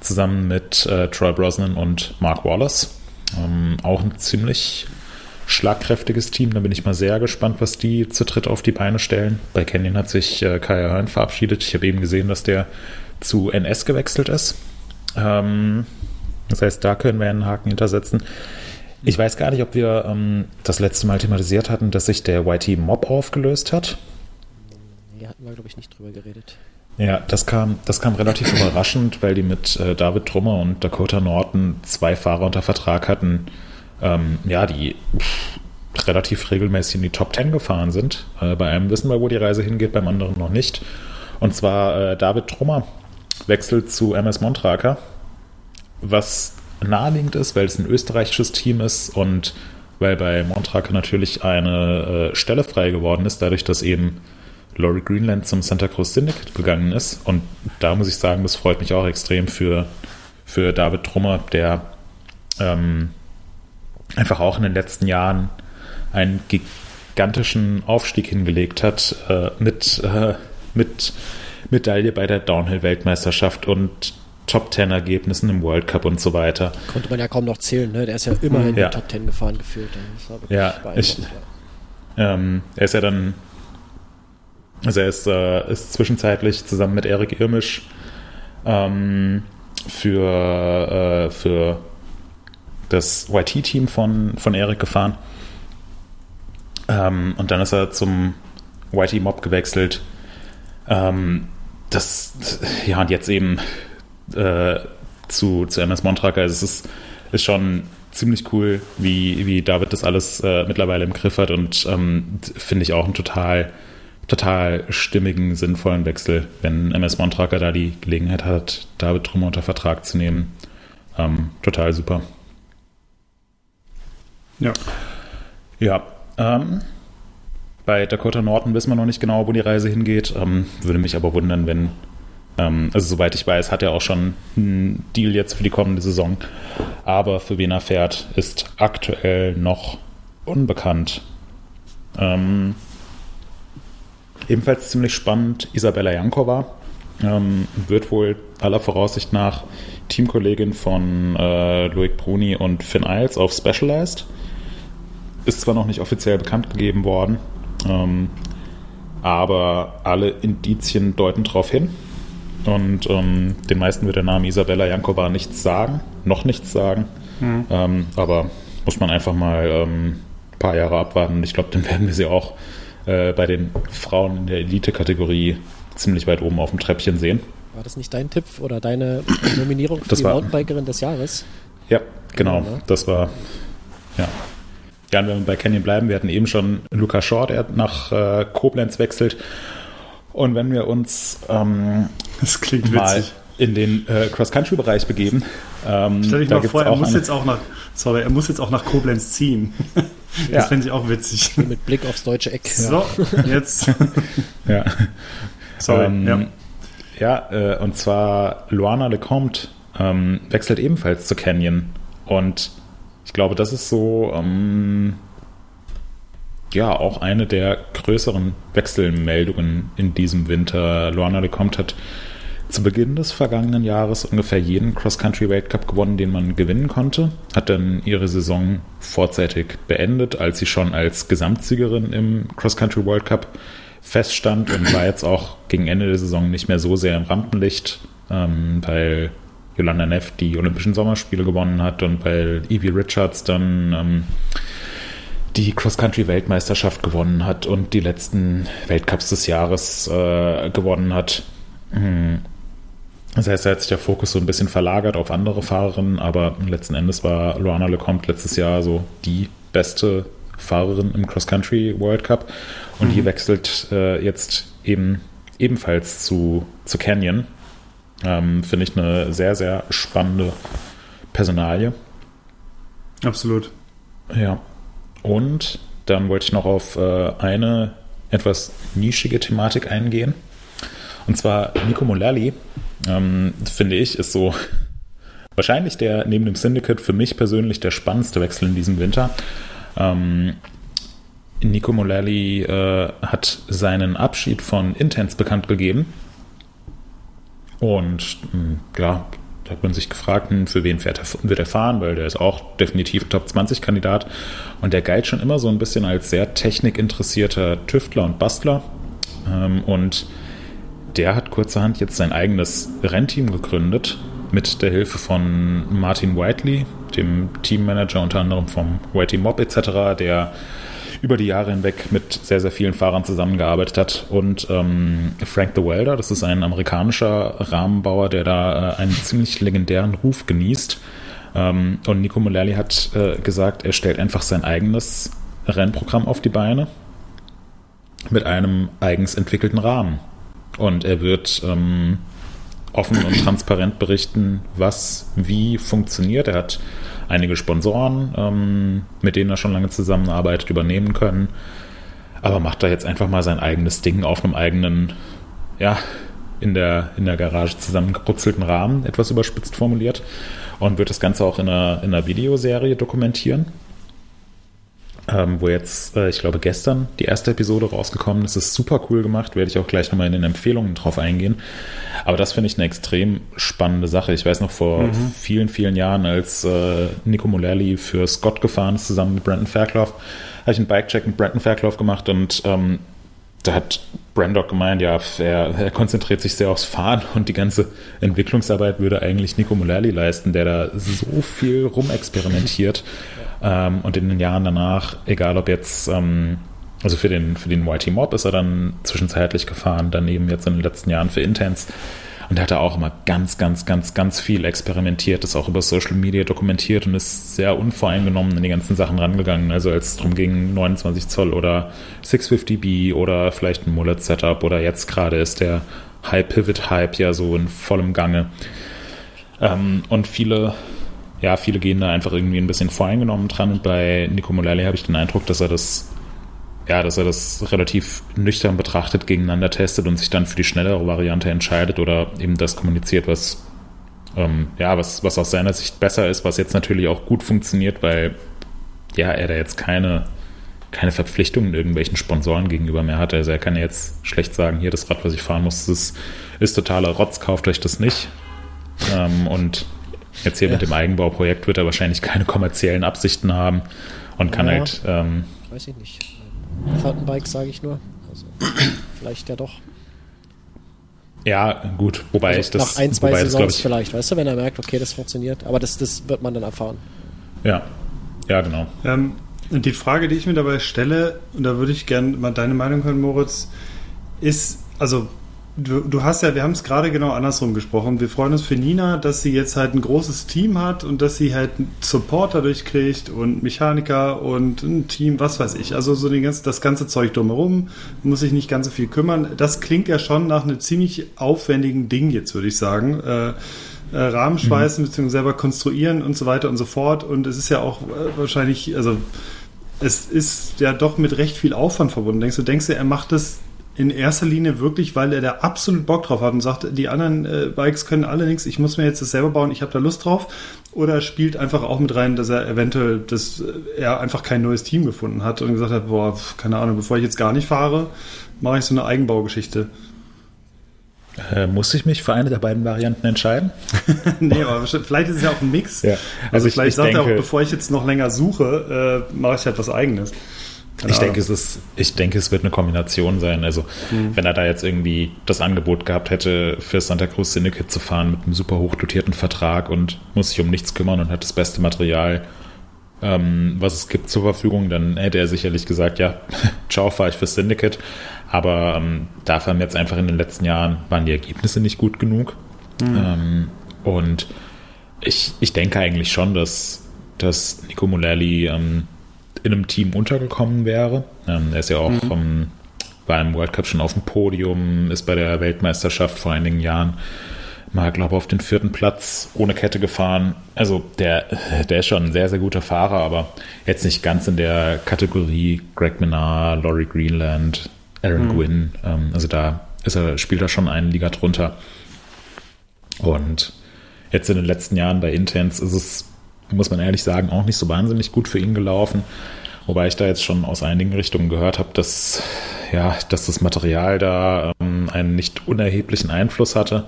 zusammen mit äh, Troy Brosnan und Mark Wallace. Ähm, auch ein ziemlich schlagkräftiges Team. Da bin ich mal sehr gespannt, was die zu dritt auf die Beine stellen. Bei Canyon hat sich äh, Kaya Hearn verabschiedet. Ich habe eben gesehen, dass der zu NS gewechselt ist. Ähm, das heißt, da können wir einen Haken hintersetzen. Ich weiß gar nicht, ob wir ähm, das letzte Mal thematisiert hatten, dass sich der YT Mob aufgelöst hat. Nee, hatten wir, glaube ich, nicht drüber geredet. Ja, das kam, das kam relativ überraschend, weil die mit äh, David Trummer und Dakota Norton zwei Fahrer unter Vertrag hatten, ähm, ja, die pff, relativ regelmäßig in die Top Ten gefahren sind. Äh, bei einem wissen wir, wo die Reise hingeht, beim anderen noch nicht. Und zwar äh, David Trummer wechselt zu MS Montraker, was naheliegend ist, weil es ein österreichisches Team ist und weil bei Montraker natürlich eine äh, Stelle frei geworden ist, dadurch, dass eben Laurie Greenland zum Santa Cruz Syndicate gegangen ist. Und da muss ich sagen, das freut mich auch extrem für, für David Trummer, der ähm, einfach auch in den letzten Jahren einen gigantischen Aufstieg hingelegt hat äh, mit, äh, mit Medaille bei der Downhill-Weltmeisterschaft und Top Ten Ergebnissen im World Cup und so weiter. Konnte man ja kaum noch zählen, ne? Der ist ja immer in ja. die Top Ten gefahren gefühlt. ja, ich, ähm, er ist ja dann also er ist, äh, ist zwischenzeitlich zusammen mit Erik Irmisch ähm, für, äh, für das YT-Team von, von Erik gefahren. Ähm, und dann ist er zum YT-Mob gewechselt. Ähm, das, ja, und jetzt eben äh, zu, zu MS Montraker. Also es ist, ist schon ziemlich cool, wie, wie David das alles äh, mittlerweile im Griff hat und ähm, finde ich auch ein total total stimmigen, sinnvollen Wechsel, wenn MS Montraker da die Gelegenheit hat, David Trummer unter Vertrag zu nehmen. Ähm, total super. Ja. Ja. Ähm, bei Dakota Norton wissen wir noch nicht genau, wo die Reise hingeht. Ähm, würde mich aber wundern, wenn, ähm, also soweit ich weiß, hat er auch schon einen Deal jetzt für die kommende Saison. Aber für wen er fährt, ist aktuell noch unbekannt. Ähm, ebenfalls ziemlich spannend, Isabella Jankova ähm, wird wohl aller Voraussicht nach Teamkollegin von äh, Loic Bruni und Finn Isles auf Specialized. Ist zwar noch nicht offiziell bekannt gegeben worden, ähm, aber alle Indizien deuten darauf hin. Und ähm, den meisten wird der Name Isabella Jankova nichts sagen, noch nichts sagen. Mhm. Ähm, aber muss man einfach mal ein ähm, paar Jahre abwarten. Ich glaube, dann werden wir sie auch äh, bei den Frauen in der Elite-Kategorie ziemlich weit oben auf dem Treppchen sehen. War das nicht dein Tipp oder deine Nominierung für das die war, Mountainbikerin des Jahres? Ja, genau. Ja, ne? Das war, ja. Ja, und wenn wir bei Canyon bleiben, wir hatten eben schon Luca Shaw, der nach äh, Koblenz wechselt. Und wenn wir uns ähm, das klingt mal witzig. in den äh, Cross-Country-Bereich begeben. Ähm, Stell dich mal vor, er muss jetzt auch nach, sorry, er muss jetzt auch nach Koblenz ziehen. Das ja. fände ich auch witzig. Mit Blick aufs deutsche Eck. So, jetzt. ja. Sorry. Ähm, ja, ja äh, und zwar Luana Lecomte ähm, wechselt ebenfalls zu Canyon. Und ich glaube, das ist so, ähm, ja, auch eine der größeren Wechselmeldungen in diesem Winter. Luana Lecomte hat zu Beginn des vergangenen Jahres ungefähr jeden Cross-Country-Weltcup gewonnen, den man gewinnen konnte. Hat dann ihre Saison vorzeitig beendet, als sie schon als Gesamtsiegerin im Cross-Country World Cup feststand und war jetzt auch gegen Ende der Saison nicht mehr so sehr im Rampenlicht, ähm, weil Yolanda Neff die Olympischen Sommerspiele gewonnen hat und weil Evie Richards dann ähm, die Cross-Country-Weltmeisterschaft gewonnen hat und die letzten Weltcups des Jahres äh, gewonnen hat. Das heißt, da hat sich der Fokus so ein bisschen verlagert auf andere Fahrerinnen, aber letzten Endes war Luana Lecomte letztes Jahr so die beste Fahrerin im Cross-Country World Cup und mhm. die wechselt äh, jetzt eben ebenfalls zu, zu Canyon. Ähm, Finde ich eine sehr, sehr spannende Personalie. Absolut. Ja. Und dann wollte ich noch auf äh, eine etwas nischige Thematik eingehen. Und zwar Nico Mullally, ähm, finde ich, ist so wahrscheinlich der neben dem Syndicate für mich persönlich der spannendste Wechsel in diesem Winter. Ähm, Nico Mullally äh, hat seinen Abschied von Intense bekannt gegeben. Und mh, hm, ja, da hat man sich gefragt, hm, für wen fährt er, wird er fahren, weil der ist auch definitiv Top 20 Kandidat. Und der galt schon immer so ein bisschen als sehr technikinteressierter Tüftler und Bastler. Ähm, und der hat kurzerhand jetzt sein eigenes Rennteam gegründet mit der Hilfe von Martin Whiteley, dem Teammanager unter anderem vom Whitey Mob etc., der über die Jahre hinweg mit sehr, sehr vielen Fahrern zusammengearbeitet hat. Und ähm, Frank the Welder, das ist ein amerikanischer Rahmenbauer, der da äh, einen ziemlich legendären Ruf genießt. Ähm, und Nico Mullally hat äh, gesagt, er stellt einfach sein eigenes Rennprogramm auf die Beine mit einem eigens entwickelten Rahmen. Und er wird ähm, offen und transparent berichten, was wie funktioniert. Er hat einige Sponsoren, ähm, mit denen er schon lange zusammenarbeitet, übernehmen können. Aber macht da jetzt einfach mal sein eigenes Ding auf einem eigenen, ja, in der, in der Garage zusammengerutzelten Rahmen, etwas überspitzt formuliert. Und wird das Ganze auch in einer, in einer Videoserie dokumentieren ähm, wo jetzt, äh, ich glaube, gestern die erste Episode rausgekommen ist. Ist super cool gemacht, werde ich auch gleich nochmal in den Empfehlungen drauf eingehen. Aber das finde ich eine extrem spannende Sache. Ich weiß noch vor mhm. vielen, vielen Jahren, als äh, Nico Mullally für Scott gefahren ist, zusammen mit Brandon Fairclough, habe ich einen Bikecheck mit Brandon Fairclough gemacht und ähm, da hat Brandon gemeint, ja, er, er, konzentriert sich sehr aufs Fahren und die ganze Entwicklungsarbeit würde eigentlich Nico Mullally leisten, der da so viel rumexperimentiert. Ähm, und in den Jahren danach, egal ob jetzt, ähm, also für den, für den YT Mob ist er dann zwischenzeitlich gefahren, daneben jetzt in den letzten Jahren für Intense. Und er hat da auch immer ganz, ganz, ganz, ganz viel experimentiert, das auch über Social Media dokumentiert und ist sehr unvoreingenommen an die ganzen Sachen rangegangen. Also als es darum ging, 29 Zoll oder 650B oder vielleicht ein Mullet-Setup oder jetzt gerade ist der High-Pivot-Hype ja so in vollem Gange. Ähm, und viele, ja, viele gehen da einfach irgendwie ein bisschen voreingenommen dran. Und bei Nico Mullally habe ich den Eindruck, dass er das ja, dass er das relativ nüchtern betrachtet, gegeneinander testet und sich dann für die schnellere Variante entscheidet oder eben das kommuniziert, was ähm, ja, was, was aus seiner Sicht besser ist, was jetzt natürlich auch gut funktioniert, weil ja, er da jetzt keine, keine Verpflichtungen irgendwelchen Sponsoren gegenüber mehr hat. Also er kann jetzt schlecht sagen, hier das Rad, was ich fahren muss, das ist totaler Rotz, kauft euch das nicht. Ähm, und jetzt hier ja. mit dem Eigenbauprojekt wird er wahrscheinlich keine kommerziellen Absichten haben und kann ja, halt. Ähm, weiß ich nicht. Fountainbikes sage ich nur. Also, vielleicht ja doch. Ja, gut, wobei also ich das. Nach ein, zwei Saisons das, ich, vielleicht, weißt du, wenn er merkt, okay, das funktioniert. Aber das, das wird man dann erfahren. Ja, ja, genau. Ähm, die Frage, die ich mir dabei stelle, und da würde ich gerne mal deine Meinung hören, Moritz, ist, also Du, du hast ja, wir haben es gerade genau andersrum gesprochen. Wir freuen uns für Nina, dass sie jetzt halt ein großes Team hat und dass sie halt Support dadurch kriegt und Mechaniker und ein Team, was weiß ich. Also so ganze, das ganze Zeug drumherum, muss sich nicht ganz so viel kümmern. Das klingt ja schon nach einem ziemlich aufwendigen Ding jetzt, würde ich sagen. Äh, äh, Rahmen schweißen mhm. bzw. selber konstruieren und so weiter und so fort. Und es ist ja auch äh, wahrscheinlich, also es ist ja doch mit recht viel Aufwand verbunden. Denkst du, denkst du, er macht das in erster Linie wirklich, weil er da absolut Bock drauf hat und sagt, die anderen äh, Bikes können alle nichts, ich muss mir jetzt das selber bauen, ich habe da Lust drauf. Oder spielt einfach auch mit rein, dass er eventuell, dass er einfach kein neues Team gefunden hat und gesagt hat, boah, keine Ahnung, bevor ich jetzt gar nicht fahre, mache ich so eine Eigenbaugeschichte. Äh, muss ich mich für eine der beiden Varianten entscheiden? nee, aber vielleicht ist es ja auch ein Mix. Ja. Also, also ich, vielleicht ich sagt denke, er auch, bevor ich jetzt noch länger suche, äh, mache ich halt was Eigenes. Keine ich denke, es ist, ich denke, es wird eine Kombination sein. Also, mhm. wenn er da jetzt irgendwie das Angebot gehabt hätte, für Santa Cruz Syndicate zu fahren mit einem super hochdotierten Vertrag und muss sich um nichts kümmern und hat das beste Material, ähm, was es gibt, zur Verfügung, dann hätte er sicherlich gesagt, ja, ciao, fahre ich für Syndicate. Aber ähm, dafür haben jetzt einfach in den letzten Jahren waren die Ergebnisse nicht gut genug. Mhm. Ähm, und ich, ich denke eigentlich schon, dass, dass Nico Mullally ähm, in einem Team untergekommen wäre. Ähm, er ist ja auch mhm. vom, war im World Cup schon auf dem Podium, ist bei der Weltmeisterschaft vor einigen Jahren mal, glaube ich, auf den vierten Platz ohne Kette gefahren. Also der, der ist schon ein sehr, sehr guter Fahrer, aber jetzt nicht ganz in der Kategorie Greg Menard, Laurie Greenland, Aaron mhm. Gwynn. Ähm, also da ist er, spielt er schon eine Liga drunter. Und jetzt in den letzten Jahren bei Intense ist es muss man ehrlich sagen, auch nicht so wahnsinnig gut für ihn gelaufen. Wobei ich da jetzt schon aus einigen Richtungen gehört habe, dass, ja, dass das Material da ähm, einen nicht unerheblichen Einfluss hatte.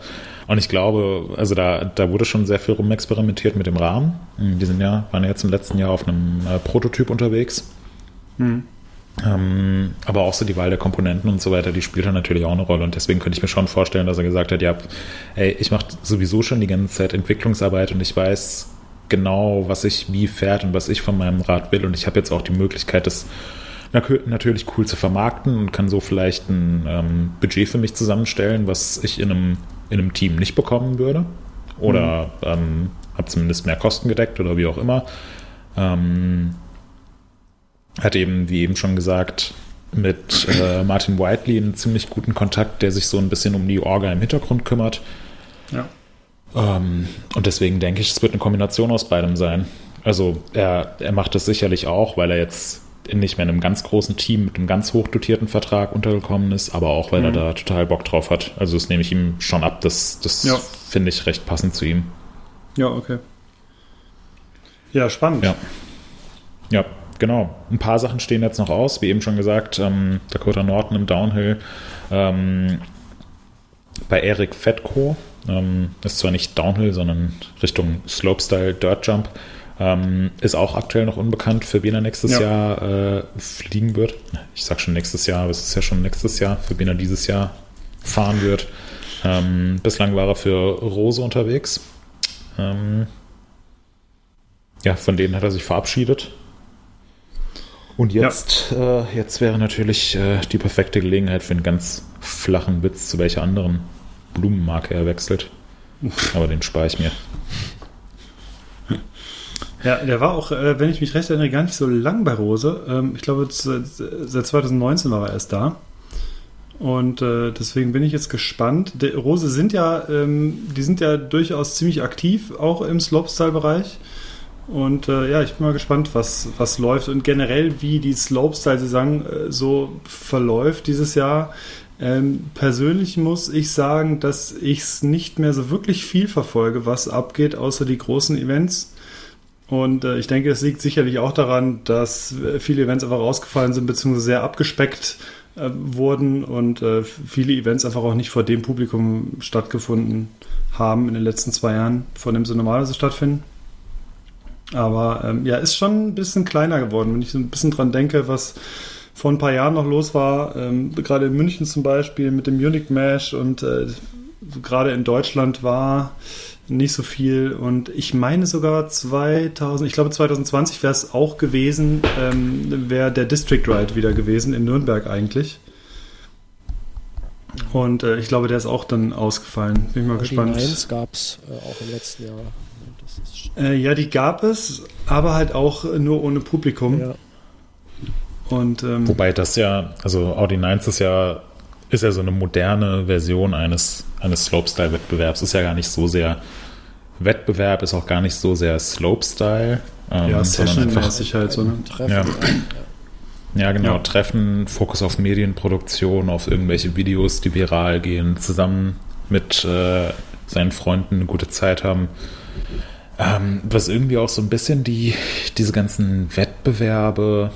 Und ich glaube, also da, da wurde schon sehr viel rumexperimentiert mit dem Rahmen. Die sind ja, waren ja jetzt im letzten Jahr auf einem äh, Prototyp unterwegs. Hm. Ähm, aber auch so die Wahl der Komponenten und so weiter, die spielt da natürlich auch eine Rolle. Und deswegen könnte ich mir schon vorstellen, dass er gesagt hat, ja, ey, ich mache sowieso schon die ganze Zeit Entwicklungsarbeit und ich weiß, genau, was ich wie fährt und was ich von meinem Rad will. Und ich habe jetzt auch die Möglichkeit, das natürlich cool zu vermarkten und kann so vielleicht ein ähm, Budget für mich zusammenstellen, was ich in einem, in einem Team nicht bekommen würde. Oder mhm. ähm, habe zumindest mehr Kosten gedeckt oder wie auch immer. Ähm, hat eben, wie eben schon gesagt, mit äh, Martin Whiteley einen ziemlich guten Kontakt, der sich so ein bisschen um die Orga im Hintergrund kümmert. Ja. Ähm, und deswegen denke ich, es wird eine Kombination aus beidem sein. Also er, er macht das sicherlich auch, weil er jetzt nicht mehr in einem ganz großen Team mit einem ganz hochdotierten Vertrag untergekommen ist, aber auch, weil mhm. er da total Bock drauf hat. Also das nehme ich ihm schon ab. Das, das ja. finde ich recht passend zu ihm. Ja, okay. Ja, spannend. Ja. Ja, genau. Ein paar Sachen stehen jetzt noch aus. Wie eben schon gesagt, ähm, Dakota Norton im Downhill. Ähm, bei Eric Fetko ähm, ist zwar nicht Downhill, sondern Richtung Slopestyle Dirt Jump. Ähm, ist auch aktuell noch unbekannt, für wen er nächstes ja. Jahr äh, fliegen wird. Ich sag schon nächstes Jahr, aber es ist ja schon nächstes Jahr, für wen er dieses Jahr fahren wird. Ähm, bislang war er für Rose unterwegs. Ähm, ja, von denen hat er sich verabschiedet. Und jetzt, ja. äh, jetzt wäre natürlich äh, die perfekte Gelegenheit für einen ganz flachen Witz, zu welcher anderen Blumenmarke erwechselt. Aber den spare ich mir. Ja, der war auch, äh, wenn ich mich recht erinnere, gar nicht so lang bei Rose. Ähm, ich glaube, seit 2019 war er erst da. Und äh, deswegen bin ich jetzt gespannt. Die Rose sind ja, ähm, die sind ja durchaus ziemlich aktiv, auch im Slopestyle-Bereich. Und äh, ja, ich bin mal gespannt, was, was läuft und generell, wie die Slopestyle-Saison so verläuft dieses Jahr. Ähm, persönlich muss ich sagen, dass ich es nicht mehr so wirklich viel verfolge, was abgeht, außer die großen Events. Und äh, ich denke, es liegt sicherlich auch daran, dass äh, viele Events einfach rausgefallen sind, beziehungsweise sehr abgespeckt äh, wurden und äh, viele Events einfach auch nicht vor dem Publikum stattgefunden haben in den letzten zwei Jahren, vor dem sie normalerweise stattfinden. Aber ähm, ja, ist schon ein bisschen kleiner geworden, wenn ich so ein bisschen dran denke, was vor ein paar Jahren noch los war, ähm, gerade in München zum Beispiel mit dem Munich Mesh und äh, gerade in Deutschland war nicht so viel und ich meine sogar 2000, ich glaube 2020 wäre es auch gewesen, ähm, wäre der District Ride wieder gewesen in Nürnberg eigentlich. Und äh, ich glaube, der ist auch dann ausgefallen. Bin ich mal gespannt. Die gab es äh, auch im letzten Jahr. Äh, ja, die gab es, aber halt auch nur ohne Publikum. Ja. Und, ähm, Wobei das ja, also Audi 9 ist ja, ist ja so eine moderne Version eines, eines Slopestyle-Wettbewerbs. Ist ja gar nicht so sehr Wettbewerb, ist auch gar nicht so sehr Slopestyle. Ähm, ja, Session-mäßig halt so. Ne? Treffen, ja. Ja, genau. Ja. Treffen, Fokus auf Medienproduktion, auf irgendwelche Videos, die viral gehen, zusammen mit äh, seinen Freunden eine gute Zeit haben. Ähm, was irgendwie auch so ein bisschen die, diese ganzen Wettbewerbe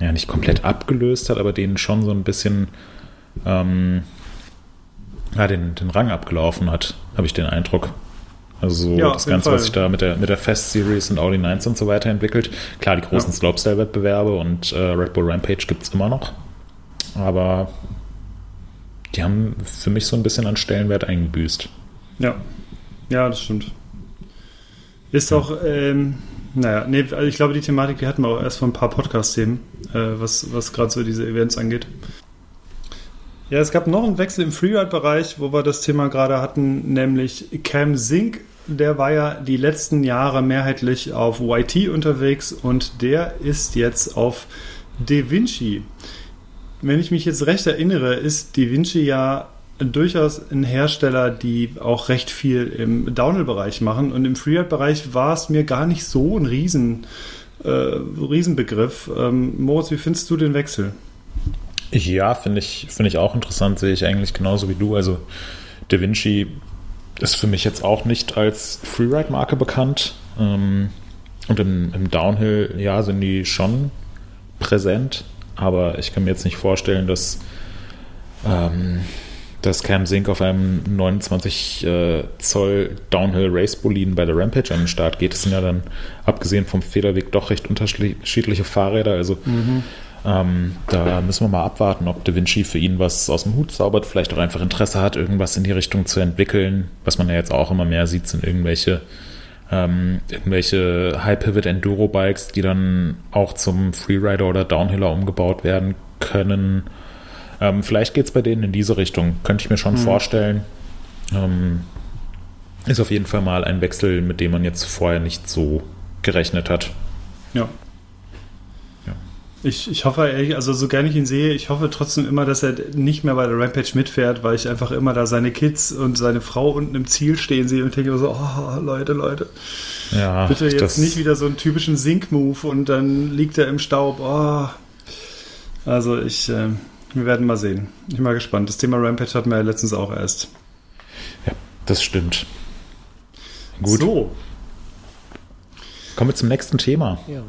ja nicht komplett abgelöst hat, aber denen schon so ein bisschen ähm, ja, den, den Rang abgelaufen hat, habe ich den Eindruck. Also ja, das Ganze, was sich da mit der, mit der Fest Series und Audi 9 und so weiter entwickelt. Klar, die großen ja. Slopestyle-Wettbewerbe und äh, Red Bull Rampage gibt es immer noch. Aber die haben für mich so ein bisschen an Stellenwert eingebüßt. Ja, ja, das stimmt. Ist auch, ähm, naja, nee, also ich glaube, die Thematik, die hatten wir auch erst vor ein paar Podcast-Themen, äh, was, was gerade so diese Events angeht. Ja, es gab noch einen Wechsel im Freeride-Bereich, wo wir das Thema gerade hatten, nämlich Cam Zink. Der war ja die letzten Jahre mehrheitlich auf YT unterwegs und der ist jetzt auf DaVinci. Wenn ich mich jetzt recht erinnere, ist DaVinci ja durchaus ein Hersteller, die auch recht viel im Downhill-Bereich machen. Und im Freeride-Bereich war es mir gar nicht so ein Riesen, äh, Riesenbegriff. Ähm, Moritz, wie findest du den Wechsel? Ja, finde ich, finde ich auch interessant, sehe ich eigentlich genauso wie du. Also Da Vinci ist für mich jetzt auch nicht als Freeride-Marke bekannt. Ähm, und im, im Downhill, ja, sind die schon präsent, aber ich kann mir jetzt nicht vorstellen, dass ähm, dass Cam Sink auf einem 29 äh, Zoll Downhill Race Boliden bei der Rampage an den Start geht. Das sind ja dann, abgesehen vom Federweg, doch recht unterschiedliche Fahrräder. Also mhm. ähm, da müssen wir mal abwarten, ob Da Vinci für ihn was aus dem Hut zaubert, vielleicht auch einfach Interesse hat, irgendwas in die Richtung zu entwickeln. Was man ja jetzt auch immer mehr sieht, sind irgendwelche ähm, irgendwelche High-Pivot Enduro-Bikes, die dann auch zum Freerider oder Downhiller umgebaut werden können. Ähm, vielleicht geht es bei denen in diese Richtung, könnte ich mir schon hm. vorstellen. Ähm, ist auf jeden Fall mal ein Wechsel, mit dem man jetzt vorher nicht so gerechnet hat. Ja. ja. Ich, ich hoffe, also so gerne ich ihn sehe, ich hoffe trotzdem immer, dass er nicht mehr bei der Rampage mitfährt, weil ich einfach immer da seine Kids und seine Frau unten im Ziel stehen sehe und denke so, oh, Leute, Leute. Ja, Bitte jetzt nicht wieder so einen typischen Sink-Move und dann liegt er im Staub. Oh. Also ich, äh, wir werden mal sehen. Ich bin mal gespannt. Das Thema Rampage hatten wir ja letztens auch erst. Ja, das stimmt. Gut. So. Kommen wir zum nächsten Thema. Ja.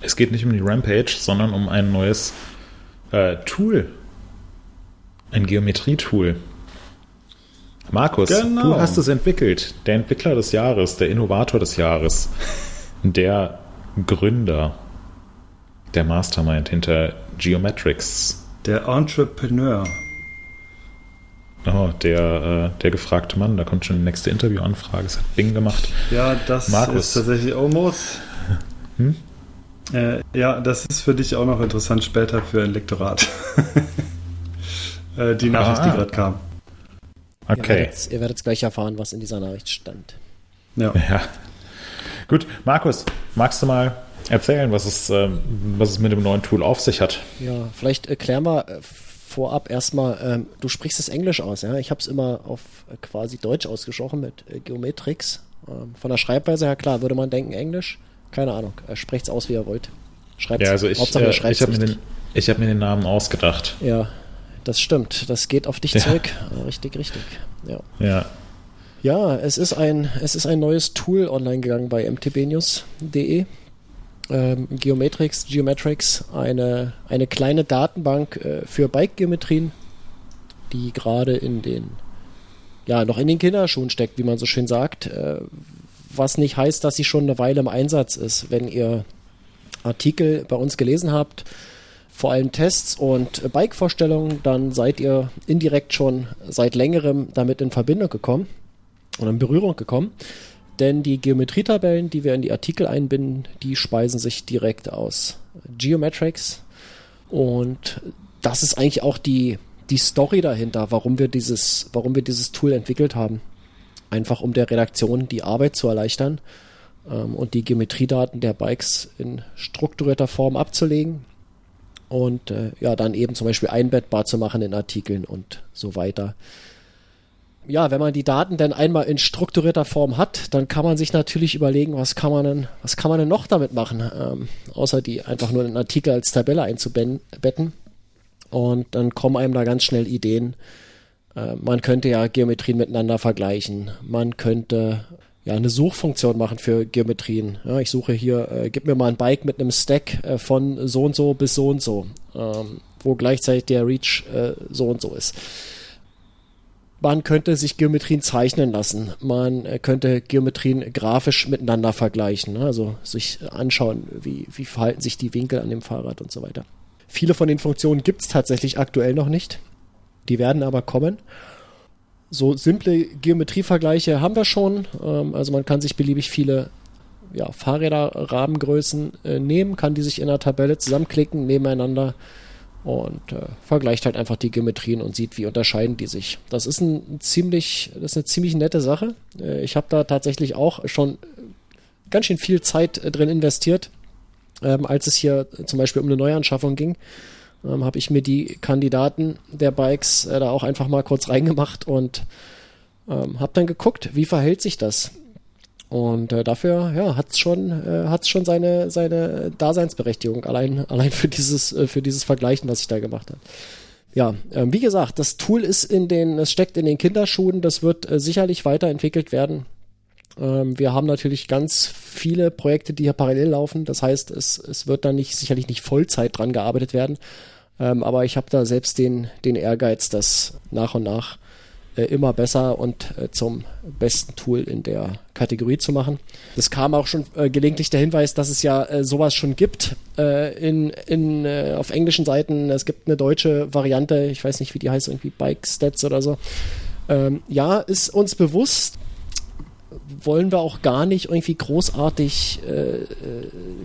Es geht nicht um die Rampage, sondern um ein neues äh, Tool. Ein Geometrie-Tool. Markus, genau. du hast es entwickelt. Der Entwickler des Jahres, der Innovator des Jahres, der Gründer, der Mastermind hinter Geometrics. Der Entrepreneur. Oh, der, äh, der gefragte Mann, da kommt schon die nächste Interviewanfrage. Es hat Bing gemacht. Ja, das Markus. ist tatsächlich Omos. Hm? Äh, ja, das ist für dich auch noch interessant später für ein Lektorat. äh, die Nachricht, ah. die gerade kam. Okay. Ihr werdet, ihr werdet gleich erfahren, was in dieser Nachricht stand. Ja. Ja. Gut, Markus, magst du mal erzählen, was es, ähm, was es mit dem neuen Tool auf sich hat? Ja, vielleicht erklären wir äh, vorab erstmal, ähm, du sprichst es Englisch aus, ja? Ich habe es immer auf äh, quasi Deutsch ausgesprochen mit äh, Geometrix. Ähm, von der Schreibweise her, klar, würde man denken Englisch. Keine Ahnung, äh, sprecht's aus, wie ihr wollt. Schreibt Ja, also ich, Hauptsache, äh, ich habe mir, den- ich hab mir den Namen ausgedacht. Ja, das stimmt. Das geht auf dich Ja. zurück. Ja, richtig, richtig. Ja. Ja. Ja, es ist ein, es ist ein neues Tool online gegangen bei mtbnews.de. Ähm, Geometrix, Geometrix, eine, eine kleine Datenbank äh, für Bike-Geometrien, die gerade in den, ja, noch in den Kinderschuhen steckt, wie man so schön sagt. Äh, was nicht heißt, dass sie schon eine Weile im Einsatz ist. Wenn ihr Artikel bei uns gelesen habt, vor allem Tests und Bike-Vorstellungen, dann seid ihr indirekt schon seit längerem damit in Verbindung gekommen und in Berührung gekommen. Denn die Geometrietabellen, die wir in die Artikel einbinden, die speisen sich direkt aus Geometrics. Und das ist eigentlich auch die, die Story dahinter, warum wir dieses, warum wir dieses Tool entwickelt haben. Einfach um der Redaktion die Arbeit zu erleichtern ähm, und die Geometriedaten der Bikes in strukturierter Form abzulegen und äh, ja, dann eben zum Beispiel einbettbar zu machen in Artikeln und so weiter. Ja, wenn man die Daten dann einmal in strukturierter Form hat, dann kann man sich natürlich überlegen, was kann man denn, was kann man denn noch damit machen, ähm, außer die einfach nur in einen Artikel als Tabelle einzubetten. Und dann kommen einem da ganz schnell Ideen. Äh, man könnte ja Geometrien miteinander vergleichen. Man könnte ja eine Suchfunktion machen für Geometrien. Ja, ich suche hier, äh, gib mir mal ein Bike mit einem Stack äh, von so und so bis so und so, ähm, wo gleichzeitig der Reach äh, so und so ist. Man könnte sich Geometrien zeichnen lassen. Man äh, könnte Geometrien grafisch miteinander vergleichen. Ne? Also sich anschauen, wie, wie verhalten sich die Winkel an dem Fahrrad und so weiter. Viele von den Funktionen gibt es tatsächlich aktuell noch nicht. Die werden aber kommen. So simple Geometrievergleiche haben wir schon. Ähm, also man kann sich beliebig viele ja, Fahrräder, Rahmengrößen äh, nehmen, kann die sich in einer Tabelle zusammenklicken nebeneinander und äh, vergleicht halt einfach die Geometrien und sieht, wie unterscheiden die sich. Das ist ein ziemlich, das ist eine ziemlich nette Sache. Äh, ich habe da tatsächlich auch schon ganz schön viel Zeit äh, drin investiert, ähm, als es hier zum Beispiel um eine Neuanschaffung ging. Ähm, habe ich mir die Kandidaten der Bikes äh, da auch einfach mal kurz reingemacht und ähm, habe dann geguckt, wie verhält sich das. Und äh, dafür ja, hat es schon, äh, schon seine, seine Daseinsberechtigung, allein, allein für, dieses, äh, für dieses Vergleichen, was ich da gemacht habe. Ja, ähm, wie gesagt, das Tool ist in den, es steckt in den Kinderschuhen, das wird äh, sicherlich weiterentwickelt werden. Ähm, wir haben natürlich ganz viele Projekte, die hier parallel laufen. Das heißt, es, es wird dann nicht, sicherlich nicht Vollzeit dran gearbeitet werden. Ähm, aber ich habe da selbst den, den Ehrgeiz, das nach und nach immer besser und äh, zum besten Tool in der Kategorie zu machen. Es kam auch schon äh, gelegentlich der Hinweis, dass es ja äh, sowas schon gibt äh, in, in, äh, auf englischen Seiten. Es gibt eine deutsche Variante, ich weiß nicht, wie die heißt, irgendwie Bike Stats oder so. Ähm, ja, ist uns bewusst, wollen wir auch gar nicht irgendwie großartig äh, äh,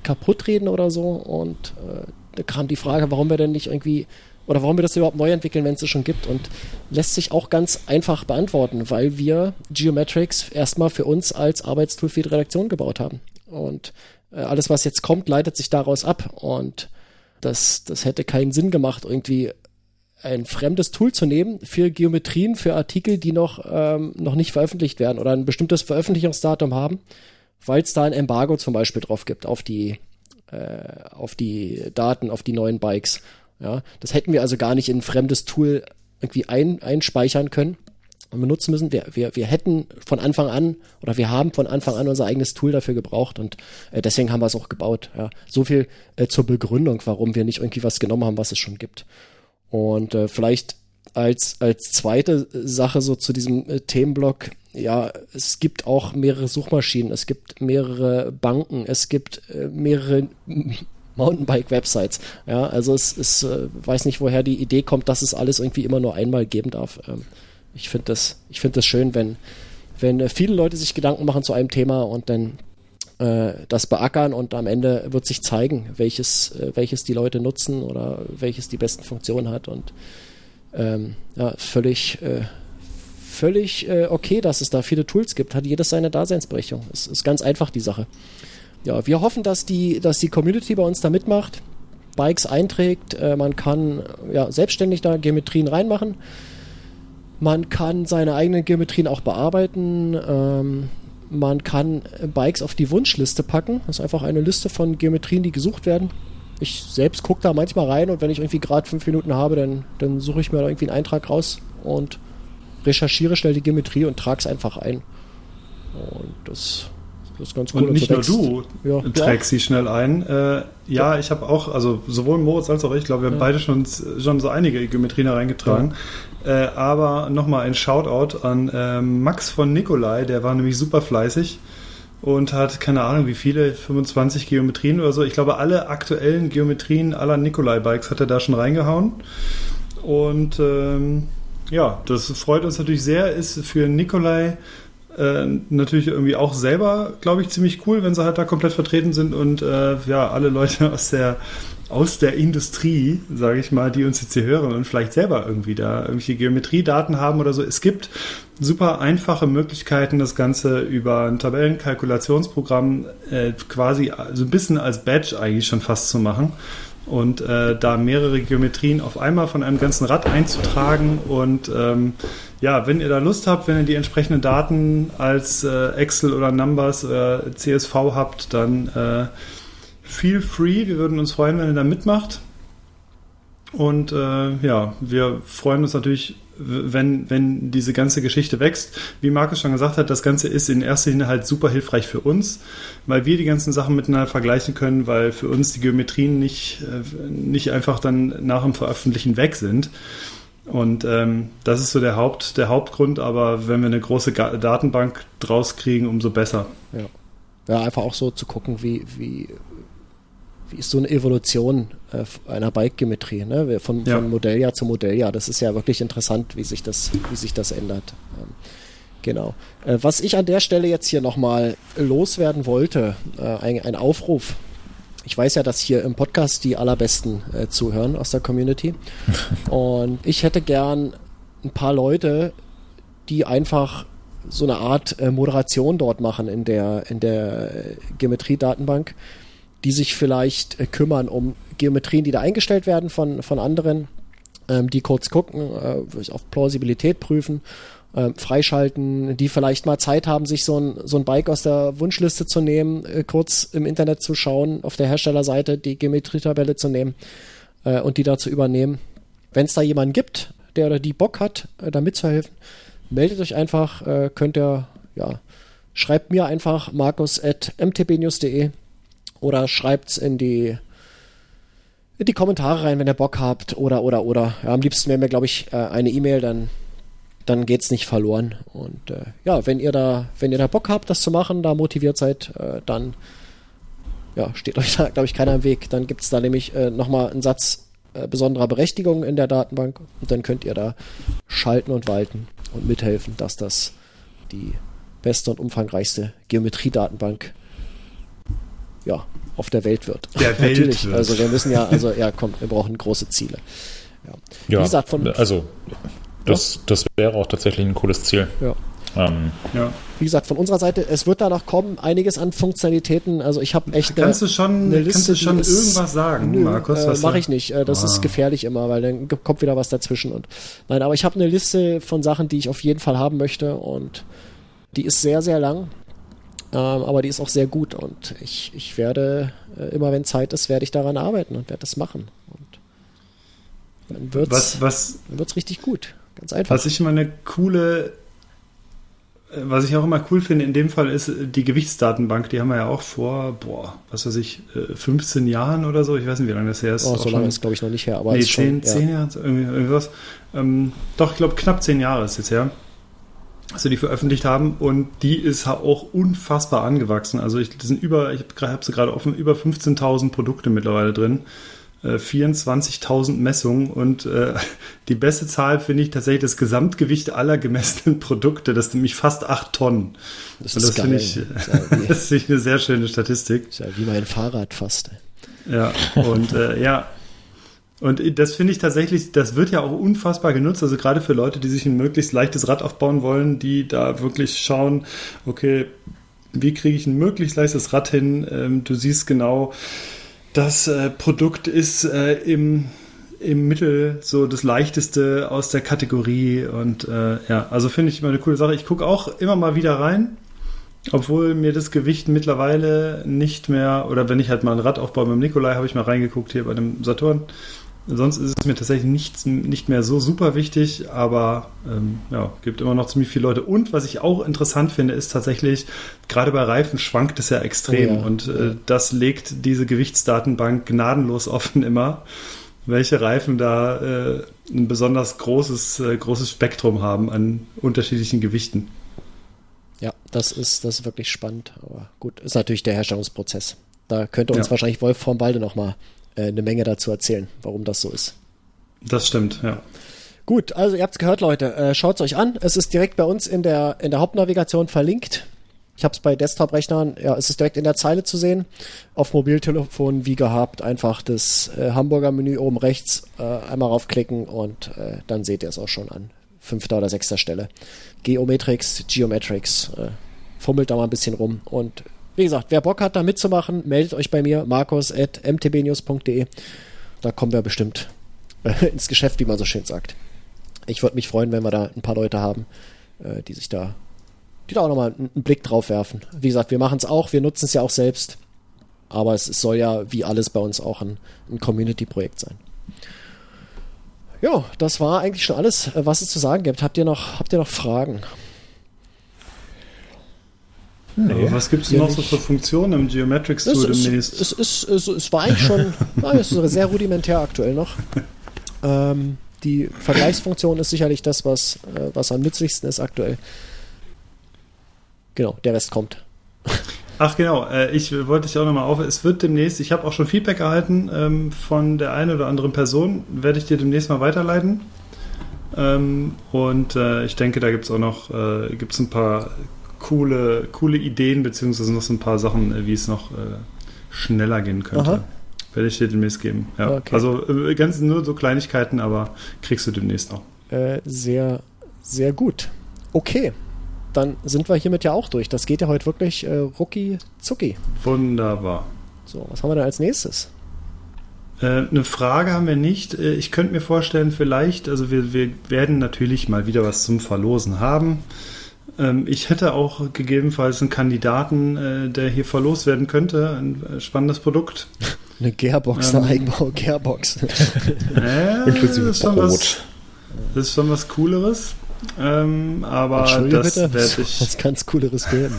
kaputt reden oder so. Und äh, da kam die Frage, warum wir denn nicht irgendwie oder warum wir das überhaupt neu entwickeln, wenn es es schon gibt. Und lässt sich auch ganz einfach beantworten, weil wir Geometrics erstmal für uns als Arbeitstool für die Redaktion gebaut haben. Und äh, alles, was jetzt kommt, leitet sich daraus ab. Und das, das hätte keinen Sinn gemacht, irgendwie ein fremdes Tool zu nehmen für Geometrien, für Artikel, die noch, ähm, noch nicht veröffentlicht werden oder ein bestimmtes Veröffentlichungsdatum haben, weil es da ein Embargo zum Beispiel drauf gibt auf die, äh, auf die Daten, auf die neuen Bikes. Ja, das hätten wir also gar nicht in ein fremdes Tool irgendwie ein, einspeichern können und benutzen müssen. Wir, wir, wir hätten von Anfang an oder wir haben von Anfang an unser eigenes Tool dafür gebraucht und äh, deswegen haben wir es auch gebaut. Ja. So viel äh, zur Begründung, warum wir nicht irgendwie was genommen haben, was es schon gibt. Und äh, vielleicht als, als zweite Sache so zu diesem äh, Themenblock, ja, es gibt auch mehrere Suchmaschinen, es gibt mehrere Banken, es gibt äh, mehrere Mountainbike-Websites. Ja, also es ist, äh, weiß nicht, woher die Idee kommt, dass es alles irgendwie immer nur einmal geben darf. Ähm, ich finde das, ich finde das schön, wenn, wenn äh, viele Leute sich Gedanken machen zu einem Thema und dann äh, das beackern und am Ende wird sich zeigen, welches, welches die Leute nutzen oder welches die besten Funktionen hat und ähm, ja, völlig, völlig äh, okay, dass es da viele Tools gibt. Hat jedes seine Daseinsberechtigung. Es ist ganz einfach die Sache. Ja, wir hoffen, dass die, dass die Community bei uns da mitmacht, Bikes einträgt. Äh, man kann ja selbstständig da Geometrien reinmachen. Man kann seine eigenen Geometrien auch bearbeiten. Ähm, man kann Bikes auf die Wunschliste packen. Das ist einfach eine Liste von Geometrien, die gesucht werden. Ich selbst gucke da manchmal rein und wenn ich irgendwie gerade fünf Minuten habe, dann, dann suche ich mir da irgendwie einen Eintrag raus und recherchiere schnell die Geometrie und trage es einfach ein. Und das, das ist ganz cool. Und nicht nur du Ja, trägst sie schnell ein. Äh, ja, ich habe auch, also sowohl Moritz als auch ich, glaube, wir haben beide schon, schon so einige Geometrien da reingetragen. Äh, aber nochmal ein Shoutout an äh, Max von Nikolai, der war nämlich super fleißig und hat, keine Ahnung, wie viele, 25 Geometrien oder so. Ich glaube, alle aktuellen Geometrien aller Nikolai-Bikes hat er da schon reingehauen. Und ähm, ja, das freut uns natürlich sehr, ist für Nikolai äh, natürlich irgendwie auch selber, glaube ich, ziemlich cool, wenn sie halt da komplett vertreten sind und äh, ja, alle Leute aus der aus der Industrie, sage ich mal, die uns jetzt hier hören und vielleicht selber irgendwie da irgendwelche Geometriedaten haben oder so. Es gibt super einfache Möglichkeiten, das Ganze über ein Tabellenkalkulationsprogramm äh, quasi so ein bisschen als Badge eigentlich schon fast zu machen und äh, da mehrere Geometrien auf einmal von einem ganzen Rad einzutragen und ähm, ja, wenn ihr da Lust habt, wenn ihr die entsprechenden Daten als äh, Excel oder Numbers oder CSV habt, dann äh, feel free. Wir würden uns freuen, wenn ihr da mitmacht. Und äh, ja, wir freuen uns natürlich, wenn, wenn diese ganze Geschichte wächst. Wie Markus schon gesagt hat, das Ganze ist in erster Linie halt super hilfreich für uns, weil wir die ganzen Sachen miteinander vergleichen können, weil für uns die Geometrien nicht, äh, nicht einfach dann nach dem Veröffentlichen weg sind. Und ähm, das ist so der, Haupt, der Hauptgrund, aber wenn wir eine große Datenbank draus kriegen, umso besser. Ja. ja, einfach auch so zu gucken, wie, wie, wie ist so eine Evolution äh, einer Bike-Geometrie, ne? Von, Ja. von Modelljahr zu Modelljahr. Das ist ja wirklich interessant, wie sich das, wie sich das ändert. Ähm, genau. Äh, was ich an der Stelle jetzt hier nochmal loswerden wollte, äh, ein, ein Aufruf. Ich weiß ja, dass hier im Podcast die allerbesten äh, zuhören aus der Community. Und ich hätte gern ein paar Leute, die einfach so eine Art äh, Moderation dort machen in der, in der äh, Geometriedatenbank, die sich vielleicht äh, kümmern um Geometrien, die da eingestellt werden von, von anderen, ähm, die kurz gucken, äh, auf Plausibilität prüfen, ähm, freischalten, die vielleicht mal Zeit haben, sich so ein, so ein Bike aus der Wunschliste zu nehmen, äh, kurz im Internet zu schauen, auf der Herstellerseite die Geometrietabelle zu nehmen äh, und die da zu übernehmen. Wenn es da jemanden gibt, der oder die Bock hat, äh, da mitzuhelfen, meldet euch einfach, äh, könnt ihr, ja, schreibt mir einfach markus.mtbnews.de oder schreibt's in die in die Kommentare rein, wenn ihr Bock habt oder oder oder. Ja, am liebsten wäre mir, glaube ich, äh, eine E-Mail, dann dann geht's nicht verloren. Und äh, ja, wenn ihr da, wenn ihr da Bock habt, das zu machen, da motiviert seid, äh, dann ja, steht euch da, glaube ich, keiner im Weg. Dann gibt's da nämlich äh, nochmal einen Satz äh, besonderer Berechtigung in der Datenbank und dann könnt ihr da schalten und walten und mithelfen, dass das die beste und umfangreichste Geometriedatenbank ja, auf der Welt wird. Der Welt Natürlich. wird. Also wir müssen ja, also ja, komm, wir brauchen große Ziele. Ja. Ja, Wie gesagt, von, also das, das wäre auch tatsächlich ein cooles Ziel. ja. Ähm, Ja. Wie gesagt, von unserer Seite, es wird da noch kommen, einiges an Funktionalitäten. Also ich habe echt Kannst du schon, eine kannst du schon ist- irgendwas sagen, Nö, Markus? Äh, was Mache ich nicht. Äh, das Ah. ist gefährlich immer, weil dann kommt wieder was dazwischen. Und nein, aber ich habe eine Liste von Sachen, die ich auf jeden Fall haben möchte und die ist sehr, sehr lang. Ähm, aber die ist auch sehr gut und ich, ich werde, äh, immer wenn Zeit ist, werde ich daran arbeiten und werde das machen. Und dann wird's, Was, was, wird's richtig gut. Ganz einfach. was ich immer eine coole, äh, was ich auch immer cool finde in dem Fall ist äh, die Gewichtsdatenbank. Die haben wir ja auch vor, boah, was weiß ich, äh, 15 Jahren oder so. Ich weiß nicht, wie lange das her ist. oh, so lange ist, glaube ich, noch nicht her. Aber nee, ist schon, 10, 10 Jahre, irgendwie, irgendwas. Ähm, doch, ich glaube, knapp 10 Jahre ist jetzt her, wir die veröffentlicht haben. Und die ist auch unfassbar angewachsen. Also, ich, das sind über, ich habe hab sie gerade offen, über 15.000 Produkte mittlerweile drin. Äh, 24.000 Messungen und äh, die beste Zahl finde ich tatsächlich das Gesamtgewicht aller gemessenen Produkte. Das sind nämlich fast 8 Tonnen. Das Und ist das finde ich, Das das ich eine sehr schöne Statistik. ist ja wie mein Fahrrad fast. Ja, und äh, ja, Und das finde ich tatsächlich, das wird ja auch unfassbar genutzt. Also gerade für Leute, die sich ein möglichst leichtes Rad aufbauen wollen, die da wirklich schauen, okay, wie kriege ich ein möglichst leichtes Rad hin? Ähm, du siehst genau, das äh, Produkt ist äh, im, im Mittel so das leichteste aus der Kategorie. Und äh, ja, also finde ich immer eine coole Sache. Ich gucke auch immer mal wieder rein. Obwohl mir das Gewicht mittlerweile nicht mehr, oder wenn ich halt mal ein Rad aufbaue mit dem Nikolai, habe ich mal reingeguckt hier bei dem Saturn. Sonst ist es mir tatsächlich nicht, nicht mehr so super wichtig, aber ähm, ja, gibt immer noch ziemlich viele Leute. Und was ich auch interessant finde, ist tatsächlich, gerade bei Reifen schwankt es ja extrem. Oh ja. Und äh, das legt diese Gewichtsdatenbank gnadenlos offen immer, welche Reifen da äh, ein besonders großes, äh, großes Spektrum haben an unterschiedlichen Gewichten. Ja, das ist, das ist wirklich spannend. Aber gut, ist natürlich der Herstellungsprozess. Da könnte uns ja. wahrscheinlich Wolf vom Walde nochmal eine Menge dazu erzählen, warum das so ist. Das stimmt, ja. Gut, also ihr habt es gehört, Leute. Äh, Schaut es euch an. Es ist direkt bei uns in der, in der Hauptnavigation verlinkt. Ich habe es bei Desktop-Rechnern, ja, es ist direkt in der Zeile zu sehen. Auf Mobiltelefon, wie gehabt, einfach das äh, Hamburger Menü oben rechts äh, einmal raufklicken und äh, dann seht ihr es auch schon an fünfter oder sechster Stelle. Geometrix, Geometrics, äh, fummelt da mal ein bisschen rum und wie gesagt, wer Bock hat, da mitzumachen, meldet euch bei mir, markus.mtbnews.de. Da kommen wir bestimmt äh, ins Geschäft, wie man so schön sagt. Ich würde mich freuen, wenn wir da ein paar Leute haben, äh, die sich da, die da auch nochmal einen, Blick drauf werfen. Wie gesagt, wir machen es auch, wir nutzen es ja auch selbst. Aber es, es soll ja wie alles bei uns auch ein, ein Community-Projekt sein. Ja, das war eigentlich schon alles, äh, was es zu sagen gibt. Habt ihr noch, habt ihr noch Fragen? Nee, was gibt es noch so für Funktionen im Geometrics Tool demnächst? Es, es, es, es, war eigentlich schon es ist sehr rudimentär aktuell noch. Ähm, die Vergleichsfunktion ist sicherlich das, was, äh, was am nützlichsten ist aktuell. Genau, der Rest kommt. Ach genau, äh, ich wollte dich auch nochmal auf. Es wird demnächst, ich habe auch schon Feedback erhalten ähm, von der einen oder anderen Person, werde ich dir demnächst mal weiterleiten. Ähm, und äh, ich denke, da gibt es auch noch gibt's ein paar coole, coole Ideen, beziehungsweise noch so ein paar Sachen, äh, wie es noch äh, schneller gehen könnte. Aha. Werde ich dir demnächst geben. Ja. Okay. Also äh, ganz nur so Kleinigkeiten, aber kriegst du demnächst auch. Äh, sehr, sehr gut. Okay. Dann sind wir hiermit ja auch durch. Das geht ja heute wirklich äh, rucki zucki. Wunderbar. So, was haben wir denn als nächstes? Eine Frage haben wir nicht. Ich könnte mir vorstellen, vielleicht, also wir, wir werden natürlich mal wieder was zum Verlosen haben. Ähm, ich hätte auch gegebenenfalls einen Kandidaten, äh, der hier verlost werden könnte. Ein äh, spannendes Produkt. Eine Gearbox, ähm, eine Eigenbau Gearbox. äh, Inklusive das Brot. Was, das ist schon was Cooleres. Ähm, aber das werde ich. Was ganz Cooleres geben.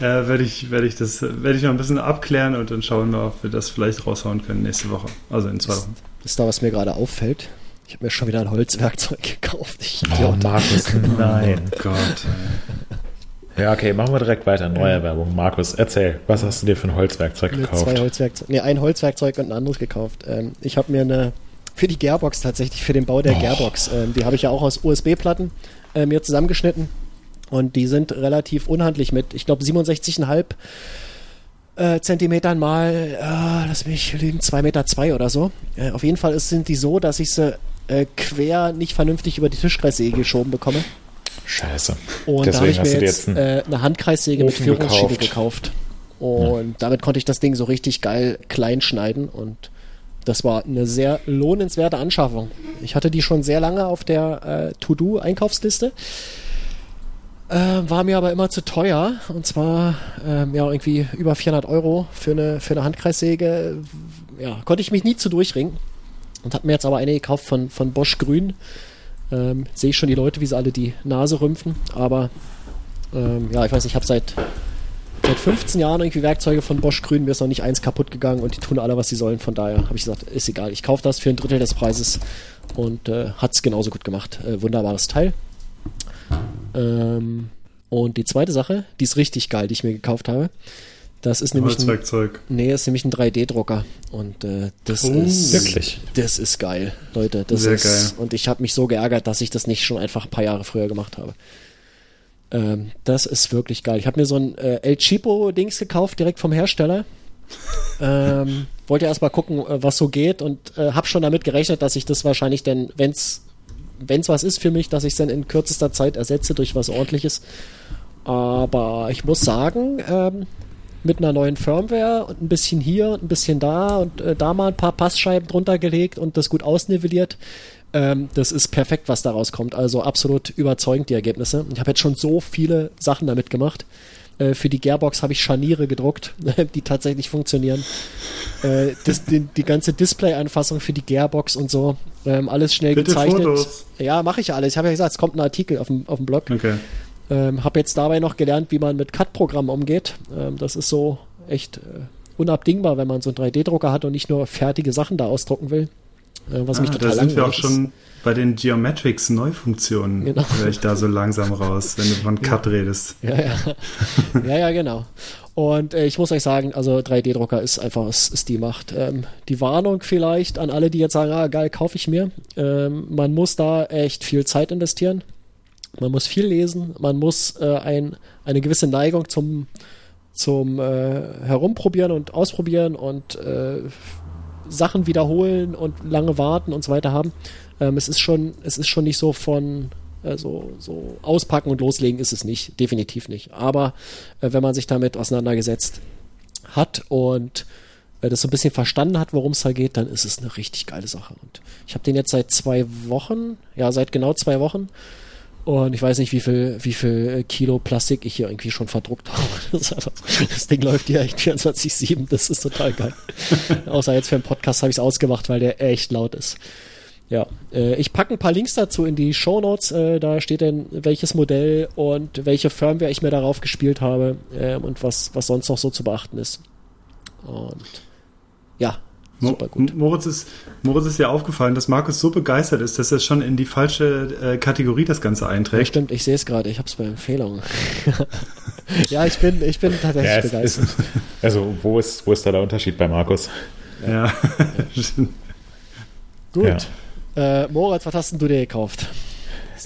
äh, werde ich, werde ich das, werde ich noch ein bisschen abklären und dann schauen wir, ob wir das vielleicht raushauen können nächste Woche. Also in zwei Wochen. Das ist da, was mir gerade auffällt. Ich habe mir schon wieder ein Holzwerkzeug gekauft. Ich oh, Markus, nein. oh Gott. Ja, okay, machen wir direkt weiter. Neue Werbung. Markus, erzähl, was hast du dir für ein Holzwerkzeug gekauft? Zwei Holzwerkzeuge. Nee, ein Holzwerkzeug und ein anderes gekauft. Ähm, ich habe mir eine, für die Gearbox tatsächlich, für den Bau der oh. Gearbox, ähm, die habe ich ja auch aus USB-Platten äh, mir zusammengeschnitten. Und die sind relativ unhandlich mit, ich glaube, 67,5 äh, Zentimetern mal, äh, lass mich lügen, 2,2 Meter zwei oder so. Äh, auf jeden Fall ist, sind die so, dass ich sie äh, quer nicht vernünftig über die Tischkreissäge geschoben bekomme. Scheiße. Und Deswegen da habe ich mir jetzt, jetzt äh, eine Handkreissäge mit Führungsschiebe gekauft. Und ja. damit konnte ich das Ding so richtig geil klein schneiden und das war eine sehr lohnenswerte Anschaffung. Ich hatte die schon sehr lange auf der äh, To-Do-Einkaufsliste. Äh, war mir aber immer zu teuer. Und zwar ähm, ja irgendwie über 400 Euro für eine, für eine Handkreissäge. Ja, konnte ich mich nie zu durchringen. Und habe mir jetzt aber eine gekauft von, von Bosch Grün. Ähm, Sehe ich schon die Leute, wie sie alle die Nase rümpfen. Aber ähm, ja, ich weiß nicht, ich habe seit, seit 15 Jahren irgendwie Werkzeuge von Bosch Grün. Mir ist noch nicht eins kaputt gegangen und die tun alle, was sie sollen. Von daher habe ich gesagt, ist egal. Ich kaufe das für ein Drittel des Preises und äh, hat es genauso gut gemacht. Äh, wunderbares Teil. Ähm, und die zweite Sache, die ist richtig geil, die ich mir gekauft habe. Das ist nämlich ein, nee, ist nämlich ein 3D-Drucker und äh, das oh, ist wirklich, das ist geil, Leute. Das Sehr ist geil. und ich habe mich so geärgert, dass ich das nicht schon einfach ein paar Jahre früher gemacht habe. Ähm, das ist wirklich geil. Ich habe mir so ein äh, El Chipo Dings gekauft direkt vom Hersteller. ähm, wollte erst mal gucken, äh, was so geht und äh, habe schon damit gerechnet, dass ich das wahrscheinlich dann, wenn's wenn's was ist für mich, dass ich es dann in kürzester Zeit ersetze durch was ordentliches. Aber ich muss sagen, ähm, mit einer neuen Firmware und ein bisschen hier und ein bisschen da und äh, da mal ein paar Passscheiben drunter gelegt und das gut ausnivelliert. Ähm, das ist perfekt, was da rauskommt. Also absolut überzeugend die Ergebnisse. Ich habe jetzt schon so viele Sachen damit gemacht. Äh, für die Gearbox habe ich Scharniere gedruckt, die tatsächlich funktionieren. Äh, das, die, die, ganze Display-Anfassung für die Gearbox und so, ähm, alles schnell Bitte gezeichnet. Fotos. Ja, mache ich alles. Ich habe ja gesagt, es kommt ein Artikel auf dem, auf dem Blog. Okay. Ähm, habe jetzt dabei noch gelernt, wie man mit CAD-Programmen umgeht. Ähm, das ist so echt äh, unabdingbar, wenn man so einen 3D-Drucker hat und nicht nur fertige Sachen da ausdrucken will. Äh, was ah, mich total da sind wir auch schon bei den Geometrics Neufunktionen. Genau. Höre ich da so langsam raus, wenn du von CAD ja. redest. Ja, ja. ja, ja, genau. Und äh, ich muss euch sagen, also 3D-Drucker ist einfach, ist, ist die Macht. Ähm, die Warnung vielleicht an alle, die jetzt sagen, ah, geil, kaufe ich mir. Ähm, man muss da echt viel Zeit investieren. Man muss viel lesen, man muss äh, ein, eine gewisse Neigung zum, zum äh, Herumprobieren und Ausprobieren und äh, Sachen wiederholen und lange warten und so weiter haben. Ähm, es ist schon, es ist schon nicht so von äh, so, so auspacken und loslegen ist es nicht, definitiv nicht. Aber äh, wenn man sich damit auseinandergesetzt hat und äh, das so ein bisschen verstanden hat, worum es da geht, dann ist es eine richtig geile Sache. Und ich habe den jetzt seit zwei Wochen, ja, seit genau zwei Wochen und ich weiß nicht, wie viel, wie viel äh, Kilo Plastik ich hier irgendwie schon verdruckt habe. Das, einfach, das Ding läuft hier echt 24-7. Das ist total geil. Außer jetzt für einen Podcast habe ich es ausgemacht, weil der echt laut ist. Ja, äh, ich packe ein paar Links dazu in die Show Notes. Äh, da steht dann, welches Modell und welche Firmware ich mir darauf gespielt habe äh, und was, was sonst noch so zu beachten ist. Und ja, Super gut. Moritz ist, Moritz ist ja aufgefallen, dass Markus so begeistert ist, dass er schon in die falsche äh, Kategorie das Ganze einträgt. Ja, stimmt, ich sehe es gerade, ich habe es bei Empfehlungen. ja, ich bin, ich bin tatsächlich ja, begeistert. Ist, also, wo ist, wo ist da der Unterschied bei Markus? Ja. ja. gut. Äh, Moritz, was hast denn du dir gekauft?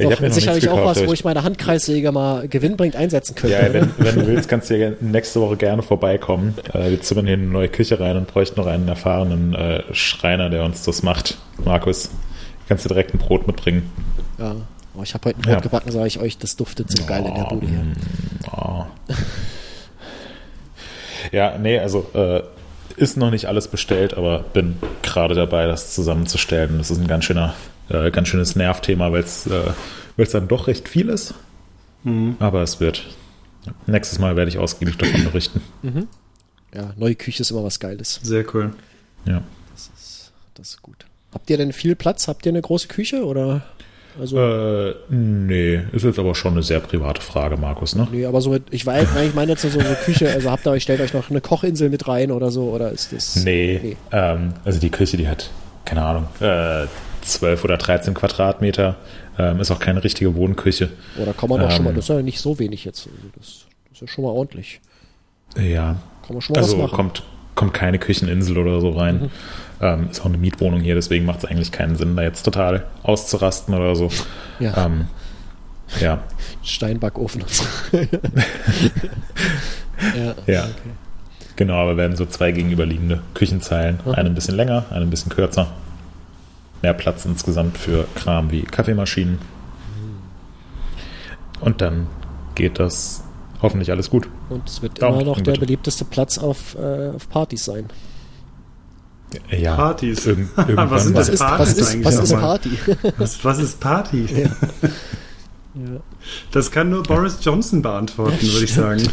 Ist doch sicherlich auch was, wo ich meine Handkreissäge mal gewinnbringend einsetzen könnte. Ja, wenn, wenn, du willst, kannst du ja nächste Woche gerne vorbeikommen. Äh, wir zimmern hier eine neue Küche rein und bräuchten noch einen erfahrenen äh, Schreiner, der uns das macht. Markus, kannst du direkt ein Brot mitbringen. Ja. Oh, ich habe heute ein Brot ja. gebacken, sage ich euch, das duftet so oh, geil in der Bude hier. Oh. ja, nee, also äh, ist noch nicht alles bestellt, aber bin gerade dabei, das zusammenzustellen. Das ist ein ganz schöner äh, ganz schönes Nervthema, weil es äh, dann doch recht viel ist. Mhm. Aber es wird. Nächstes Mal werde ich ausgiebig davon berichten. Mhm. Ja, neue Küche ist immer was Geiles. Sehr cool. Ja. Das ist, das ist gut. Habt ihr denn viel Platz? Habt ihr eine große Küche oder? Also, äh, nee, ist jetzt aber schon eine sehr private Frage, Markus, ne? Nee, aber so mit, ich weiß, ich meine jetzt so eine Küche, also habt ihr euch, stellt euch noch eine Kochinsel mit rein oder so, oder ist das? Nee, nee. Ähm, also die Küche, die hat, keine Ahnung, äh, 12 oder 13 Quadratmeter. Ähm, ist auch keine richtige Wohnküche. Oder kann man auch ähm, schon mal, ähm, das ist ja nicht so wenig jetzt. Also das, das, ist ja schon mal ordentlich. Ja. Kann man schon mal also was machen. Kommt, kommt keine Kücheninsel oder so rein. Mhm. Ähm, ist auch eine Mietwohnung hier, deswegen macht es eigentlich keinen Sinn, da jetzt total auszurasten oder so. Ja. Ähm, ja. Steinbackofen und so. ja. ja. Okay. Genau, aber werden so zwei gegenüberliegende Küchenzeilen. Mhm. Eine ein bisschen länger, eine ein bisschen kürzer mehr Platz insgesamt für Kram wie Kaffeemaschinen. Und dann geht das hoffentlich alles gut. Und es wird immer noch der beliebteste Platz auf, äh, auf Partys sein. Ja, Partys. Irgend, irgendwann was, was, ist, was, ist, was ist Party? was, was ist Party? Ja. Ja. Das kann nur Boris Johnson beantworten, würde ich sagen.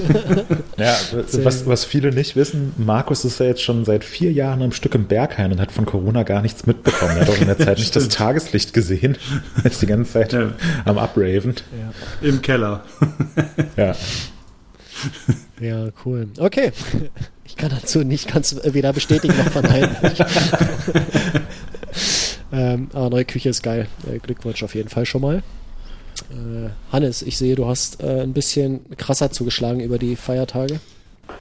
Ja, was, was viele nicht wissen, Markus ist ja jetzt schon seit vier Jahren am Stück im Berghain und hat von Corona gar nichts mitbekommen. Er hat auch in der Zeit nicht das Tageslicht gesehen. Er ist die ganze Zeit ja. am Upraven. Ja. Im Keller. Ja. Ja, cool. Okay. Ich kann dazu nicht ganz weder bestätigen noch verneinen. ähm, aber neue Küche ist geil. Äh, Glückwunsch auf jeden Fall schon mal. Äh, Hannes, ich sehe, du hast äh, ein bisschen krasser zugeschlagen über die Feiertage.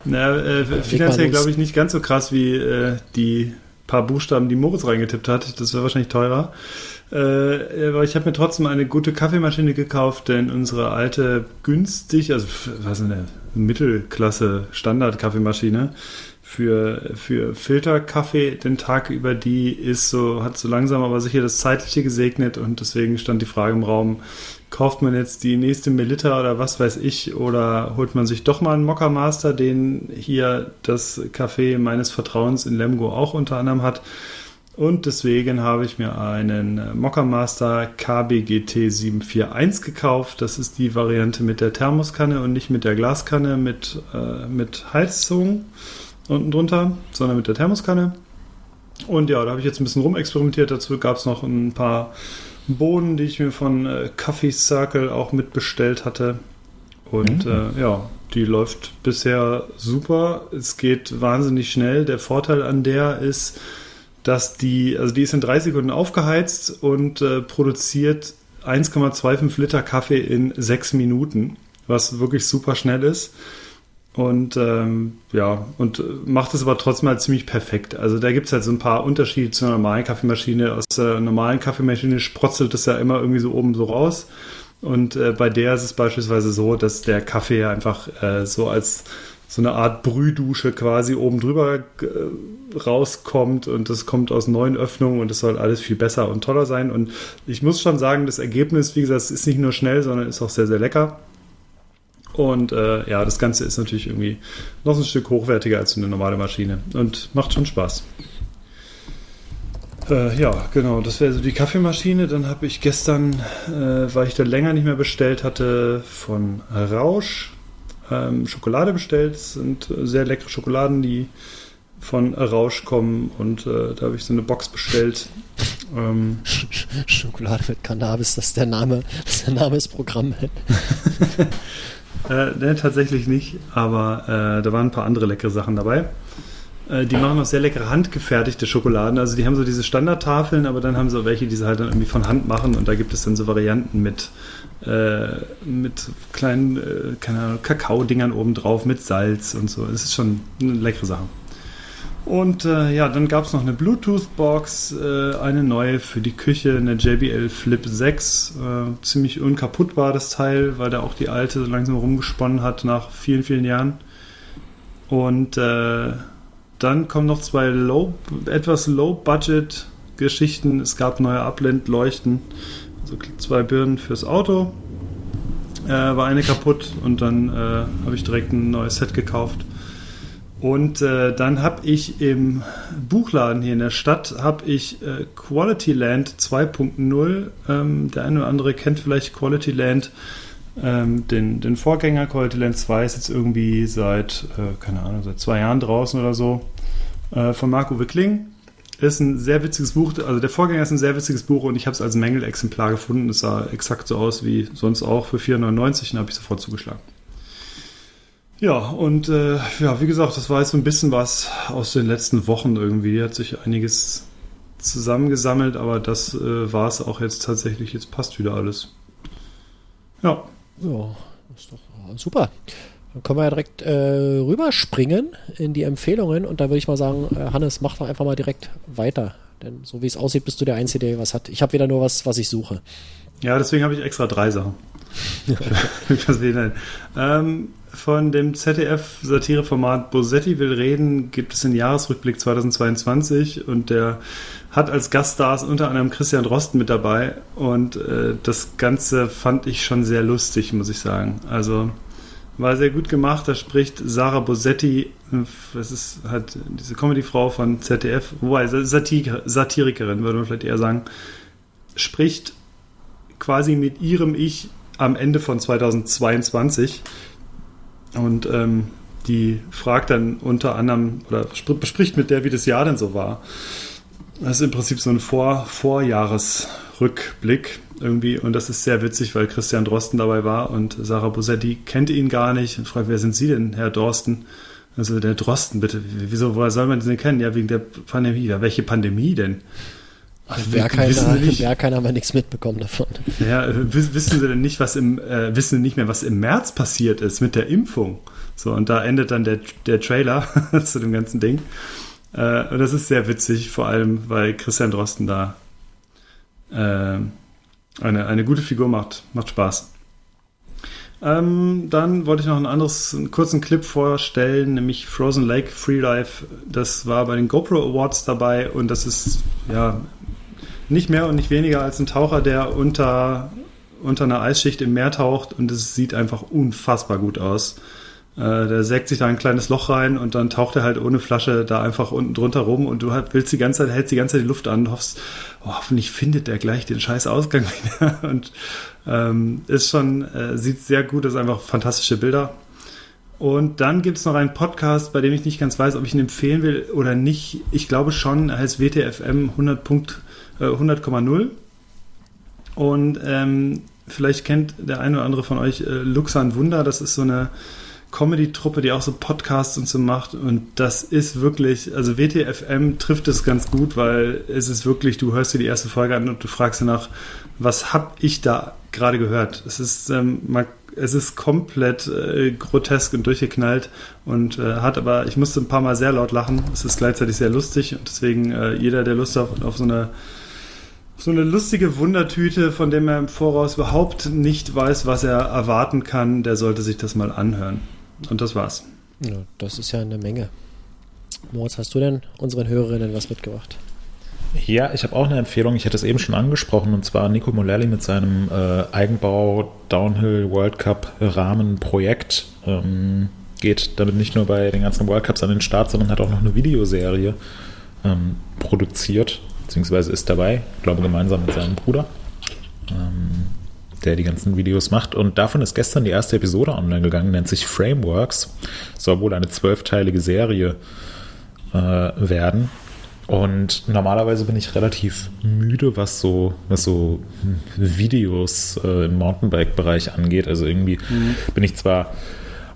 Na, äh, finanziell glaube ich nicht ganz so krass wie äh, die paar Buchstaben, die Moritz reingetippt hat. Das wäre wahrscheinlich teurer. Äh, aber ich habe mir trotzdem eine gute Kaffeemaschine gekauft, denn unsere alte günstig, also was eine Mittelklasse Standard-Kaffeemaschine für, für Filterkaffee den Tag über, die ist so, hat so langsam aber sicher das Zeitliche gesegnet und deswegen stand die Frage im Raum, kauft man jetzt die nächste Melita oder was weiß ich oder holt man sich doch mal einen Mokka Master, den hier das Café meines Vertrauens in Lemgo auch unter anderem hat. Und deswegen habe ich mir einen Mokka Master KBGT 741 gekauft. Das ist die Variante mit der Thermoskanne und nicht mit der Glaskanne mit, äh, mit Heizung unten drunter, sondern mit der Thermoskanne. Und ja, da habe ich jetzt ein bisschen rumexperimentiert. Dazu gab es noch ein paar Bohnen, die ich mir von äh, Coffee Circle auch mitbestellt hatte. Und mhm. äh, ja, die läuft bisher super. Es geht wahnsinnig schnell. Der Vorteil an der ist, dass die, also die ist in drei Sekunden aufgeheizt und äh, produziert 1,25 Liter Kaffee in sechs Minuten, was wirklich super schnell ist. Und ähm, ja, und macht es aber trotzdem halt ziemlich perfekt. Also da gibt es halt so ein paar Unterschiede zur normalen Kaffeemaschine. Aus der normalen Kaffeemaschine sprotzelt es ja immer irgendwie so oben so raus. Und äh, bei der ist es beispielsweise so, dass der Kaffee einfach äh, so als so eine Art Brühdusche quasi oben drüber äh, rauskommt und das kommt aus neuen Öffnungen und es soll alles viel besser und toller sein. Und ich muss schon sagen, das Ergebnis, wie gesagt, ist nicht nur schnell, sondern ist auch sehr, sehr lecker. Und äh, ja, das Ganze ist natürlich irgendwie noch ein Stück hochwertiger als eine normale Maschine und macht schon Spaß. Äh, ja, genau, das wäre so die Kaffeemaschine. Dann habe ich gestern, äh, weil ich da länger nicht mehr bestellt hatte, von Rausch ähm, Schokolade bestellt. Das sind sehr leckere Schokoladen, die von Rausch kommen und äh, da habe ich so eine Box bestellt. Ähm, Schokolade mit Cannabis, das ist der Name, das ist der Name des Programms. Äh, ne, tatsächlich nicht, aber äh, da waren ein paar andere leckere Sachen dabei. Äh, die machen auch sehr leckere handgefertigte Schokoladen. Also die haben so diese Standardtafeln, aber dann haben sie auch welche, die sie halt dann irgendwie von Hand machen und da gibt es dann so Varianten mit, äh, mit kleinen, äh, keine Ahnung, Kakao-Dingern oben drauf, mit Salz und so. Es ist schon eine leckere Sache. Und äh, ja, dann gab es noch eine Bluetooth-Box, äh, eine neue für die Küche, eine JBL Flip 6. Äh, ziemlich unkaputtbar das Teil, weil da auch die alte so langsam rumgesponnen hat nach vielen, vielen Jahren. Und äh, dann kommen noch zwei low, etwas Low-Budget-Geschichten. Es gab neue Abblendleuchten, also zwei Birnen fürs Auto. Äh, war eine kaputt und dann äh, habe ich direkt ein neues Set gekauft. Und äh, dann habe ich im Buchladen hier in der Stadt habe ich äh, Quality Land 2.0. Ähm, der eine oder andere kennt vielleicht Quality Land. Ähm, den, den Vorgänger Quality Land 2 ist jetzt irgendwie seit, äh, keine Ahnung, seit zwei Jahren draußen oder so. Äh, von Marco Wickling. Ist ein sehr witziges Buch. Also der Vorgänger ist ein sehr witziges Buch und ich habe es als Mängelexemplar gefunden. Es sah exakt so aus wie sonst auch für 4,99 und habe ich sofort zugeschlagen. Ja, und äh, ja, wie gesagt, das war jetzt so ein bisschen was aus den letzten Wochen irgendwie. Hat sich einiges zusammengesammelt, aber das äh, war es auch jetzt tatsächlich. Jetzt passt wieder alles. Ja. Ja, ist doch super. Dann können wir ja direkt äh, rüberspringen in die Empfehlungen und da würde ich mal sagen, äh, Hannes, mach doch einfach mal direkt weiter. Denn so wie es aussieht, bist du der Einzige, der was hat. Ich habe wieder nur was, was ich suche. Ja, deswegen habe ich extra drei Sachen. ähm, von dem ZDF-Satireformat Bosetti will reden, gibt es den Jahresrückblick 2022 und der hat als Gaststars unter anderem Christian Drosten mit dabei und äh, das Ganze fand ich schon sehr lustig, muss ich sagen. Also war sehr gut gemacht. Da spricht Sarah Bosetti, das ist halt diese Comedy-Frau von ZDF, wobei Satir Satirikerin, würde man vielleicht eher sagen, spricht quasi mit ihrem Ich am Ende von 2022 und ähm, die fragt dann unter anderem oder bespricht mit der, wie das Jahr denn so war. Das ist im Prinzip so ein Vor Vorjahresrückblick irgendwie und das ist sehr witzig, weil Christian Drosten dabei war und Sarah Bosetti kennt ihn gar nicht und fragt, wer sind Sie denn, Herr Dorsten? Also der Drosten, bitte. Wieso, woher soll man den kennen? Ja, wegen der Pandemie. Ja, welche Pandemie denn? Also wer keiner, wer keiner wir nichts mitbekommen davon. Ja, wissen Sie denn nicht, was im, äh, wissen Sie nicht mehr, was im März passiert ist mit der Impfung? So, und da endet dann der, der Trailer zu dem ganzen Ding. Äh, und das ist sehr witzig, vor allem, weil Christian Drosten da äh, eine, eine gute Figur macht. Macht Spaß. Ähm, dann wollte ich noch ein anderes, einen kurzen Clip vorstellen, nämlich Frozen Lake Free Life. Das war bei den GoPro Awards dabei und das ist ja nicht mehr und nicht weniger als ein Taucher, der unter, unter einer Eisschicht im Meer taucht und es sieht einfach unfassbar gut aus. Äh, der sägt sich da ein kleines Loch rein und dann taucht er halt ohne Flasche da einfach unten drunter rum und du halt willst die ganze Zeit, hältst die ganze Zeit die Luft an und hoffst, oh, hoffentlich findet der gleich den scheiß Ausgang wieder. Und ähm, ist schon, äh, sieht sehr gut, ist einfach fantastische Bilder. Und dann gibt es noch einen Podcast, bei dem ich nicht ganz weiß, ob ich ihn empfehlen will oder nicht. Ich glaube schon, er heißt WTFM 100.0 äh, 100,0. Und ähm, vielleicht kennt der eine oder andere von euch äh, Luxan Wunder, das ist so eine Comedy-Truppe, die auch so Podcasts und so macht. Und das ist wirklich, also WTFM trifft es ganz gut, weil es ist wirklich, du hörst dir die erste Folge an und du fragst danach, was hab ich da gerade gehört? Es ist, ähm, man, es ist komplett äh, grotesk und durchgeknallt und äh, hat aber, ich musste ein paar Mal sehr laut lachen. Es ist gleichzeitig sehr lustig und deswegen äh, jeder, der Lust hat auf so eine so eine lustige Wundertüte, von dem er im Voraus überhaupt nicht weiß, was er erwarten kann, der sollte sich das mal anhören. Und das war's. Ja, das ist ja eine Menge. Moritz, hast du denn unseren Hörerinnen was mitgebracht? Ja, ich habe auch eine Empfehlung. Ich hatte es eben schon angesprochen, und zwar Nico Mullally mit seinem äh, Eigenbau Downhill World Cup Rahmenprojekt. Ähm, geht damit nicht nur bei den ganzen World Cups an den Start, sondern hat auch noch eine Videoserie ähm, produziert, beziehungsweise ist dabei, ich glaube gemeinsam mit seinem Bruder. Ähm, der die ganzen Videos macht. Und davon ist gestern die erste Episode online gegangen, nennt sich Frameworks. Soll wohl eine zwölfteilige Serie äh, werden. Und normalerweise bin ich relativ müde, was so, was so Videos äh, im Mountainbike-Bereich angeht. Also irgendwie mhm. bin ich zwar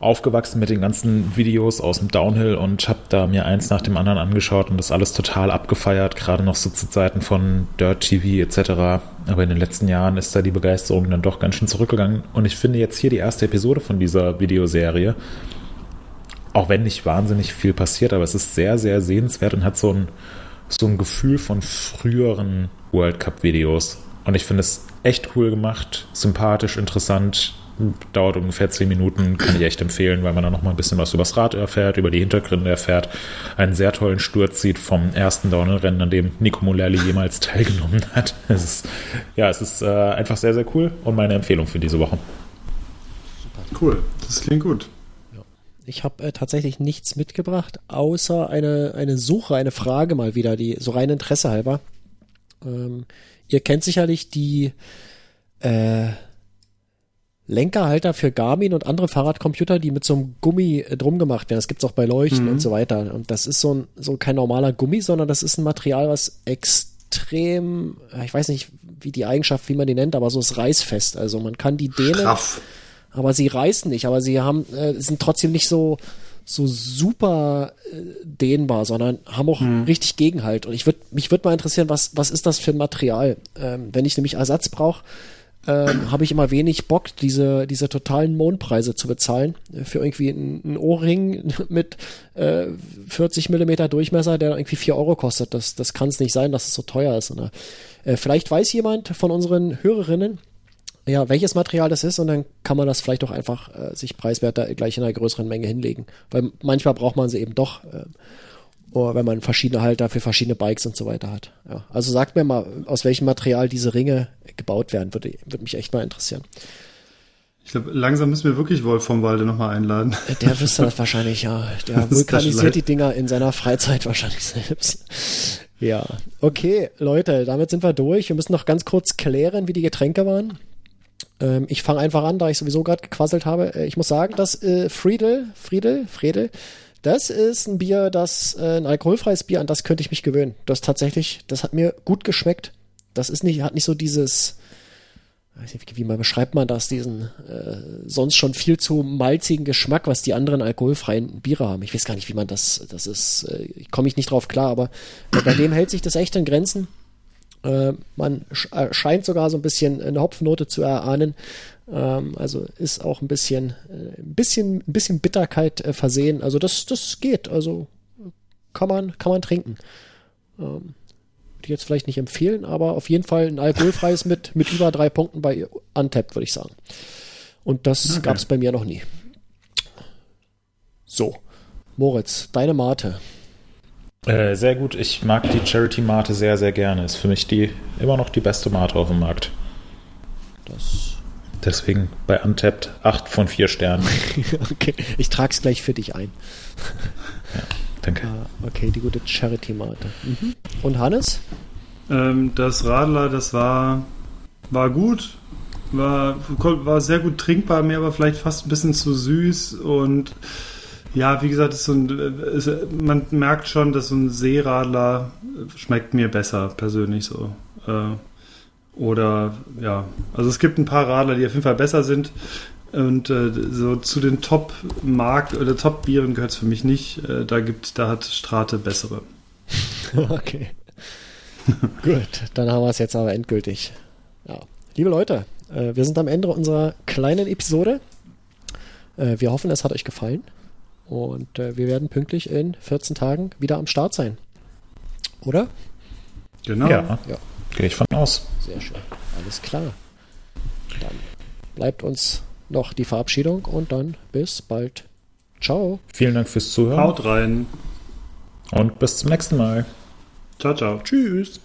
aufgewachsen mit den ganzen Videos aus dem Downhill und habe da mir eins nach dem anderen angeschaut und das alles total abgefeiert, gerade noch so zu Zeiten von Dirt TV etc. Aber in den letzten Jahren ist da die Begeisterung dann doch ganz schön zurückgegangen und ich finde jetzt hier die erste Episode von dieser Videoserie, auch wenn nicht wahnsinnig viel passiert, aber es ist sehr, sehr sehenswert und hat so ein, so ein Gefühl von früheren World Cup Videos. Und ich finde es echt cool gemacht, sympathisch, interessant, dauert ungefähr zehn Minuten, kann ich echt empfehlen, weil man dann noch mal ein bisschen was übers Rad erfährt, über die Hintergründe erfährt, einen sehr tollen Sturz sieht vom ersten Downhill-Rennen, an dem Nico Mulerli jemals teilgenommen hat. Es ist, ja, es ist äh, einfach sehr, sehr cool und meine Empfehlung für diese Woche. Cool, das klingt gut. Ich habe äh, tatsächlich nichts mitgebracht, außer eine, eine Suche, eine Frage mal wieder, die so rein Interesse halber. Ähm, ihr kennt sicherlich die äh, Lenkerhalter für Garmin und andere Fahrradcomputer, die mit so einem Gummi äh, drum gemacht werden. Das gibt's auch bei Leuchten mhm. und so weiter. Und das ist so, ein, so kein normaler Gummi, sondern das ist ein Material, was extrem, äh, ich weiß nicht, wie die Eigenschaft, wie man die nennt, aber so ist reißfest. Also man kann die dehnen, Straff. aber sie reißen nicht. Aber sie haben, äh, sind trotzdem nicht so so super äh, dehnbar, sondern haben auch mhm. richtig Gegenhalt. Und ich würde mich würde mal interessieren, was was ist das für ein Material? Ähm, wenn ich nämlich Ersatz brauche, ähm, habe ich immer wenig Bock, diese, diese totalen Mondpreise zu bezahlen äh, für irgendwie einen Ohrring mit äh, 40 Millimeter Durchmesser, der irgendwie 4 Euro kostet. Das, das kann es nicht sein, dass es so teuer ist. Ne? Äh, vielleicht weiß jemand von unseren Hörerinnen, ja, welches Material das ist und dann kann man das vielleicht auch einfach äh, sich preiswerter gleich in einer größeren Menge hinlegen. Weil manchmal braucht man sie eben doch. Äh, wenn man verschiedene Halter für verschiedene Bikes und so weiter hat. Ja. Also sagt mir mal, aus welchem Material diese Ringe gebaut werden, würde, würde mich echt mal interessieren. Ich glaube, langsam müssen wir wirklich Wolf vom Walde nochmal einladen. Der wüsste das wahrscheinlich, ja. Der vulkanisiert die Dinger in seiner Freizeit wahrscheinlich selbst. Ja, okay, Leute, damit sind wir durch. Wir müssen noch ganz kurz klären, wie die Getränke waren. Ähm, ich fange einfach an, da ich sowieso gerade gequasselt habe. Äh, ich muss sagen, dass äh, Friedel, Friedel, Friedel, das ist ein Bier, das äh, ein alkoholfreies Bier, an das könnte ich mich gewöhnen. Das tatsächlich, das hat mir gut geschmeckt. Das ist nicht, hat nicht so dieses, nicht, wie man beschreibt man das, diesen äh, sonst schon viel zu malzigen Geschmack, was die anderen alkoholfreien Biere haben. Ich weiß gar nicht, wie man das, das ist, äh, komme ich nicht drauf klar, aber äh, bei dem hält sich das echt in Grenzen. Äh, man sch äh, scheint sogar so ein bisschen eine Hopfennote zu erahnen. Ähm, also ist auch ein bisschen, äh, ein bisschen, ein bisschen Bitterkeit äh, versehen. Also das, das geht. Also kann man, kann man trinken. Ähm, würde ich jetzt vielleicht nicht empfehlen, aber auf jeden Fall ein alkoholfreies mit, mit über drei Punkten bei Untapped, würde ich sagen. Und das Okay. gab es bei mir noch nie. So, Moritz, deine Mate. Äh, sehr gut. Ich mag die Charity Mate sehr, sehr gerne. Ist für mich die immer noch die beste Mate auf dem Markt. Das Deswegen bei Untapped 8 von 4 Sternen. okay, ich trage es gleich für dich ein. Danke. Ah, okay, die gute Charity-Mate. Mhm. Und Hannes? Ähm, das Radler, das war, war gut, war, war sehr gut trinkbar, mir aber vielleicht fast ein bisschen zu süß und ja, wie gesagt, ist so ein, ist, man merkt schon, dass so ein Seeradler schmeckt mir besser, persönlich so. Äh, oder ja, also es gibt ein paar Radler, die auf jeden Fall besser sind. Und äh, so zu den Top-Markt oder Top-Bieren gehört es für mich nicht. Äh, da gibt, da hat Strate bessere. Okay. Gut, dann haben wir es jetzt aber endgültig. Ja. Liebe Leute, äh, wir sind am Ende unserer kleinen Episode. Äh, wir hoffen, es hat euch gefallen. Und äh, wir werden pünktlich in 14 Tagen wieder am Start sein. Oder? Genau. Ja, Ja. gehe ich von aus. Sehr schön. Alles klar. Dann bleibt uns noch die Verabschiedung und dann bis bald. Ciao. Vielen Dank fürs Zuhören Haut rein. und bis zum nächsten Mal. Ciao, ciao. Tschüss.